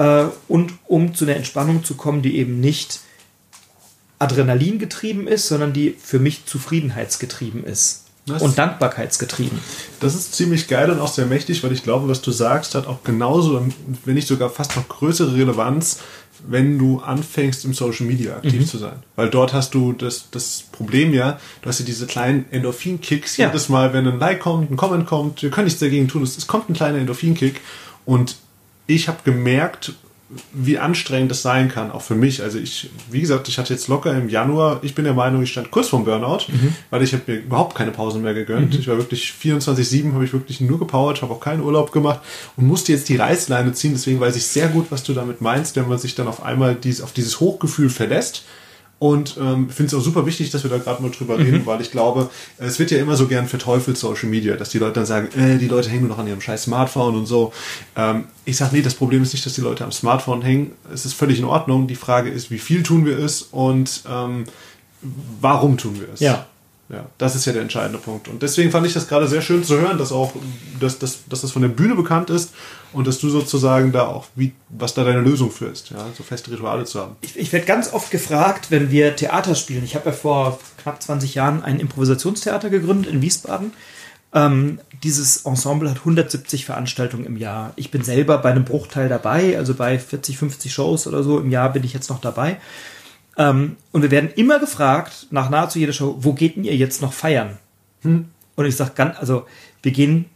äh, und um zu einer Entspannung zu kommen, die eben nicht Adrenalin getrieben ist, sondern die für mich zufriedenheitsgetrieben ist. Das und dankbarkeitsgetrieben. Das ist ziemlich geil und auch sehr mächtig, weil ich glaube, was du sagst, hat auch genauso, wenn nicht sogar fast noch größere Relevanz, wenn du anfängst, im Social Media aktiv mhm. zu sein. Weil dort hast du das, das Problem ja, du hast ja diese kleinen Endorphin-Kicks. Ja. Jedes Mal, wenn ein Like kommt, ein Comment kommt, wir können nichts dagegen tun, es, es kommt ein kleiner Endorphin-Kick und ich habe gemerkt, wie anstrengend das sein kann, auch für mich. Also ich, wie gesagt, ich hatte jetzt locker im Januar, ich bin der Meinung, ich stand kurz vorm Burnout, mhm. weil ich habe mir überhaupt keine Pausen mehr gegönnt. Mhm. Ich war wirklich 24-7, habe ich wirklich nur gepowert, habe auch keinen Urlaub gemacht und musste jetzt die Reißleine ziehen. Deswegen weiß ich sehr gut, was du damit meinst, wenn man sich dann auf einmal dies, auf dieses Hochgefühl verlässt und ähm, finde es auch super wichtig, dass wir da gerade mal drüber mhm. reden, weil ich glaube, es wird ja immer so gern verteufelt Social Media, dass die Leute dann sagen, äh, die Leute hängen nur noch an ihrem scheiß Smartphone und so. Ähm, ich sage, nee, das Problem ist nicht, dass die Leute am Smartphone hängen. Es ist völlig in Ordnung. Die Frage ist, wie viel tun wir es und ähm, warum tun wir es? Ja. Ja, das ist ja der entscheidende Punkt. Und deswegen fand ich das gerade sehr schön zu hören, dass auch, dass, dass, dass das von der Bühne bekannt ist und dass du sozusagen da auch, wie, was da deine Lösung für ist, ja, so feste Rituale zu haben. Ich, ich werde ganz oft gefragt, wenn wir Theater spielen. Ich habe ja vor knapp 20 Jahren ein Improvisationstheater gegründet in Wiesbaden. Ähm, dieses Ensemble hat 170 Veranstaltungen im Jahr. Ich bin selber bei einem Bruchteil dabei, also bei 40, 50 Shows oder so im Jahr bin ich jetzt noch dabei. Ähm, und wir werden immer gefragt, nach nahezu jeder Show, wo geht denn ihr jetzt noch feiern? Hm? Und ich sage ganz, also wir gehen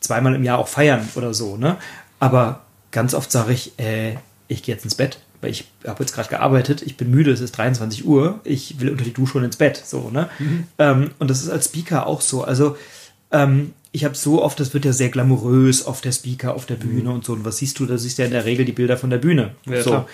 zweimal im Jahr auch feiern oder so, ne? Aber ganz oft sage ich, äh, ich gehe jetzt ins Bett, weil ich habe jetzt gerade gearbeitet, ich bin müde, es ist 23 Uhr, ich will unter die Dusche und ins Bett, so, ne? Mhm. Ähm, und das ist als Speaker auch so. Also ähm, ich habe so oft, das wird ja sehr glamourös auf der Speaker, auf der Bühne mhm. und so. Und was siehst du? Da siehst du ja in der Regel die Bilder von der Bühne. Ja, so.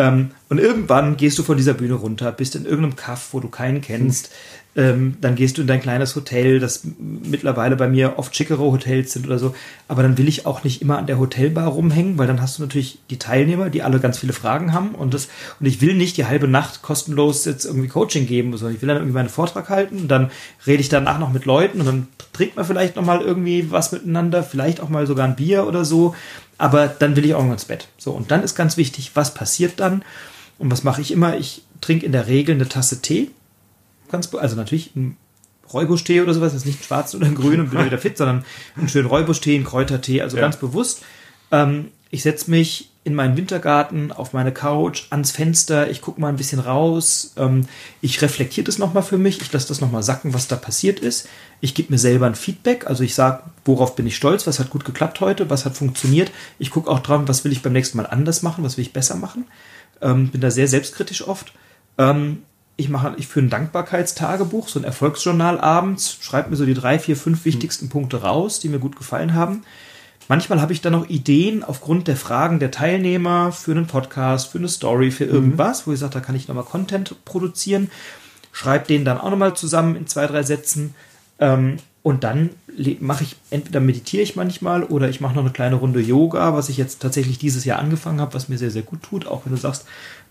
Ähm, und irgendwann gehst du von dieser Bühne runter, bist in irgendeinem Kaff, wo du keinen kennst. Ähm, dann gehst du in dein kleines Hotel, das mittlerweile bei mir oft schickere Hotels sind oder so. Aber dann will ich auch nicht immer an der Hotelbar rumhängen, weil dann hast du natürlich die Teilnehmer, die alle ganz viele Fragen haben. Und, das, und ich will nicht die halbe Nacht kostenlos jetzt irgendwie Coaching geben, sondern ich will dann irgendwie meinen Vortrag halten und dann rede ich danach noch mit Leuten und dann trinkt man vielleicht nochmal irgendwie was miteinander, vielleicht auch mal sogar ein Bier oder so. Aber dann will ich auch ins Bett. So, und dann ist ganz wichtig, was passiert dann? Und was mache ich immer? Ich trinke in der Regel eine Tasse Tee ganz, also natürlich ein Räubusch-Tee oder sowas, das ist nicht ein schwarz oder ein grün und bin wieder fit, sondern einen schönen Räubusch-Tee, einen Kräutertee, also ja. ganz bewusst. Ähm, ich setze mich in meinen Wintergarten auf meine Couch ans Fenster, ich gucke mal ein bisschen raus, ähm, ich reflektiere das nochmal für mich, ich lasse das nochmal sacken, was da passiert ist. Ich gebe mir selber ein Feedback, also ich sage, worauf bin ich stolz, was hat gut geklappt heute, was hat funktioniert. Ich gucke auch dran, was will ich beim nächsten Mal anders machen, was will ich besser machen. Ähm, bin da sehr selbstkritisch oft. Ähm, ich mache, ich führe ein Dankbarkeitstagebuch, so ein Erfolgsjournal abends, schreibe mir so die drei, vier, fünf wichtigsten mhm. Punkte raus, die mir gut gefallen haben. Manchmal habe ich dann noch Ideen aufgrund der Fragen der Teilnehmer für einen Podcast, für eine Story, für mhm. irgendwas, mhm. wo ich sage, da kann ich nochmal Content produzieren. Schreibe den dann auch nochmal zusammen in zwei, drei Sätzen. Ähm, und dann mache ich, entweder meditiere ich manchmal oder ich mache noch eine kleine Runde Yoga, was ich jetzt tatsächlich dieses Jahr angefangen habe, was mir sehr, sehr gut tut. Auch wenn du sagst,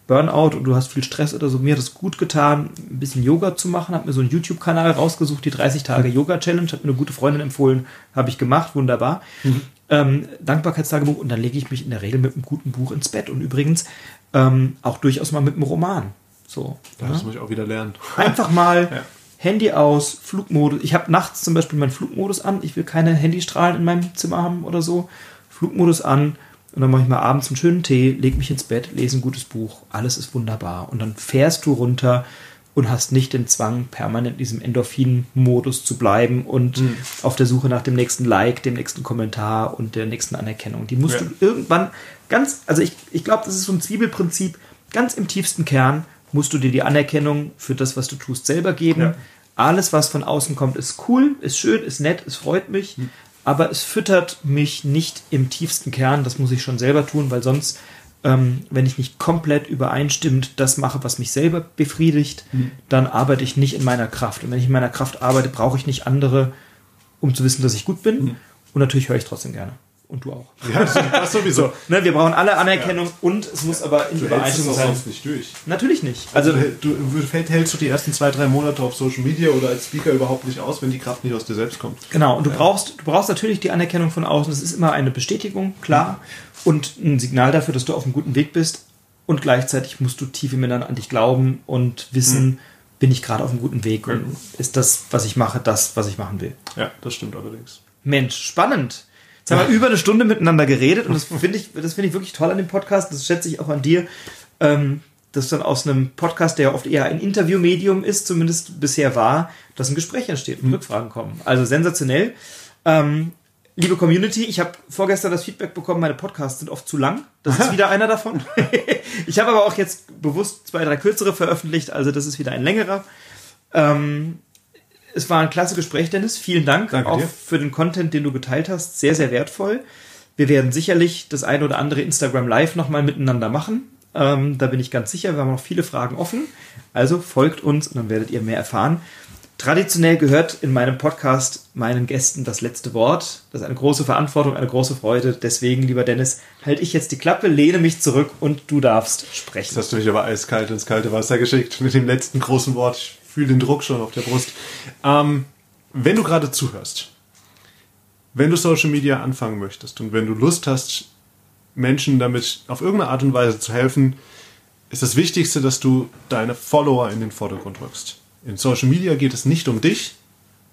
Burnout und du hast viel Stress oder so. Mir hat es gut getan, ein bisschen Yoga zu machen. Habe mir so einen YouTube-Kanal rausgesucht, die 30 Tage Yoga Challenge. Hat mir eine gute Freundin empfohlen, habe ich gemacht, wunderbar. Mhm. Ähm, Dankbarkeitstagebuch und dann lege ich mich in der Regel mit einem guten Buch ins Bett und übrigens ähm, auch durchaus mal mit einem Roman. So. Ja, das muss ich auch wieder lernen. Einfach mal ja. Handy aus, Flugmodus. Ich habe nachts zum Beispiel meinen Flugmodus an. Ich will keine Handystrahlen in meinem Zimmer haben oder so. Flugmodus an und dann mache ich mal abends einen schönen Tee, leg mich ins Bett, lese ein gutes Buch. Alles ist wunderbar. Und dann fährst du runter und hast nicht den Zwang, permanent in diesem Endorphin-Modus zu bleiben und mhm. auf der Suche nach dem nächsten Like, dem nächsten Kommentar und der nächsten Anerkennung. Die musst ja. du irgendwann ganz, also ich, ich glaube, das ist so ein Zwiebelprinzip, ganz im tiefsten Kern musst du dir die Anerkennung für das, was du tust, selber geben. Ja. Alles, was von außen kommt, ist cool, ist schön, ist nett, es freut mich, mhm. aber es füttert mich nicht im tiefsten Kern. Das muss ich schon selber tun, weil sonst, ähm, wenn ich nicht komplett übereinstimmend das mache, was mich selber befriedigt, mhm. dann arbeite ich nicht in meiner Kraft. Und wenn ich in meiner Kraft arbeite, brauche ich nicht andere, um zu wissen, dass ich gut bin. Mhm. Und natürlich höre ich trotzdem gerne. Und du auch. Ja, das sowieso. ne, wir brauchen alle Anerkennung ja. und es muss aber in Übereinstimmung sein. sonst nicht durch. Natürlich nicht. Also, also du, du, hältst du die ersten zwei, drei Monate auf Social Media oder als Speaker überhaupt nicht aus, wenn die Kraft nicht aus dir selbst kommt. Genau, und du ja. brauchst, du brauchst natürlich die Anerkennung von außen. Das ist immer eine Bestätigung, klar. Mhm. Und ein Signal dafür, dass du auf einem guten Weg bist. Und gleichzeitig musst du tief im Inneren an dich glauben und wissen, mhm. bin ich gerade auf einem guten Weg und ist das, was ich mache, das, was ich machen will. Ja, das stimmt allerdings. Mensch, spannend. Jetzt haben wir über eine Stunde miteinander geredet und das finde ich, das finde ich wirklich toll an dem Podcast. Das schätze ich auch an dir. Ähm, dass dann aus einem Podcast, der ja oft eher ein Interviewmedium ist, zumindest bisher war, dass ein Gespräch entsteht und mhm. Rückfragen kommen. Also sensationell. Ähm, liebe Community, ich habe vorgestern das Feedback bekommen, meine Podcasts sind oft zu lang. Das ist wieder einer davon. ich habe aber auch jetzt bewusst zwei, drei kürzere veröffentlicht, also das ist wieder ein längerer. Ähm, es war ein klasse Gespräch, Dennis. Vielen Dank Danke auch dir. für den Content, den du geteilt hast. Sehr, sehr wertvoll. Wir werden sicherlich das eine oder andere Instagram Live nochmal miteinander machen. Ähm, da bin ich ganz sicher. Wir haben noch viele Fragen offen. Also folgt uns und dann werdet ihr mehr erfahren. Traditionell gehört in meinem Podcast meinen Gästen das letzte Wort. Das ist eine große Verantwortung, eine große Freude. Deswegen, lieber Dennis, halte ich jetzt die Klappe, lehne mich zurück und du darfst sprechen. Das hast du mich aber eiskalt ins kalte Wasser geschickt mit dem letzten großen Wort. Ich fühle den Druck schon auf der Brust. Ähm, wenn du gerade zuhörst, wenn du Social Media anfangen möchtest und wenn du Lust hast, Menschen damit auf irgendeine Art und Weise zu helfen, ist das Wichtigste, dass du deine Follower in den Vordergrund rückst. In Social Media geht es nicht um dich,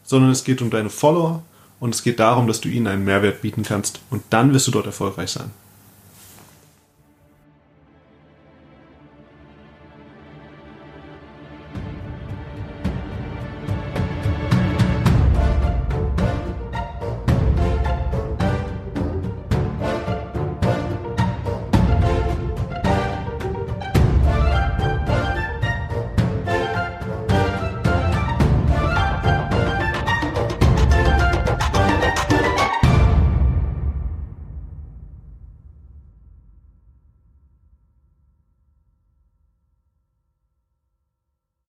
sondern es geht um deine Follower und es geht darum, dass du ihnen einen Mehrwert bieten kannst und dann wirst du dort erfolgreich sein.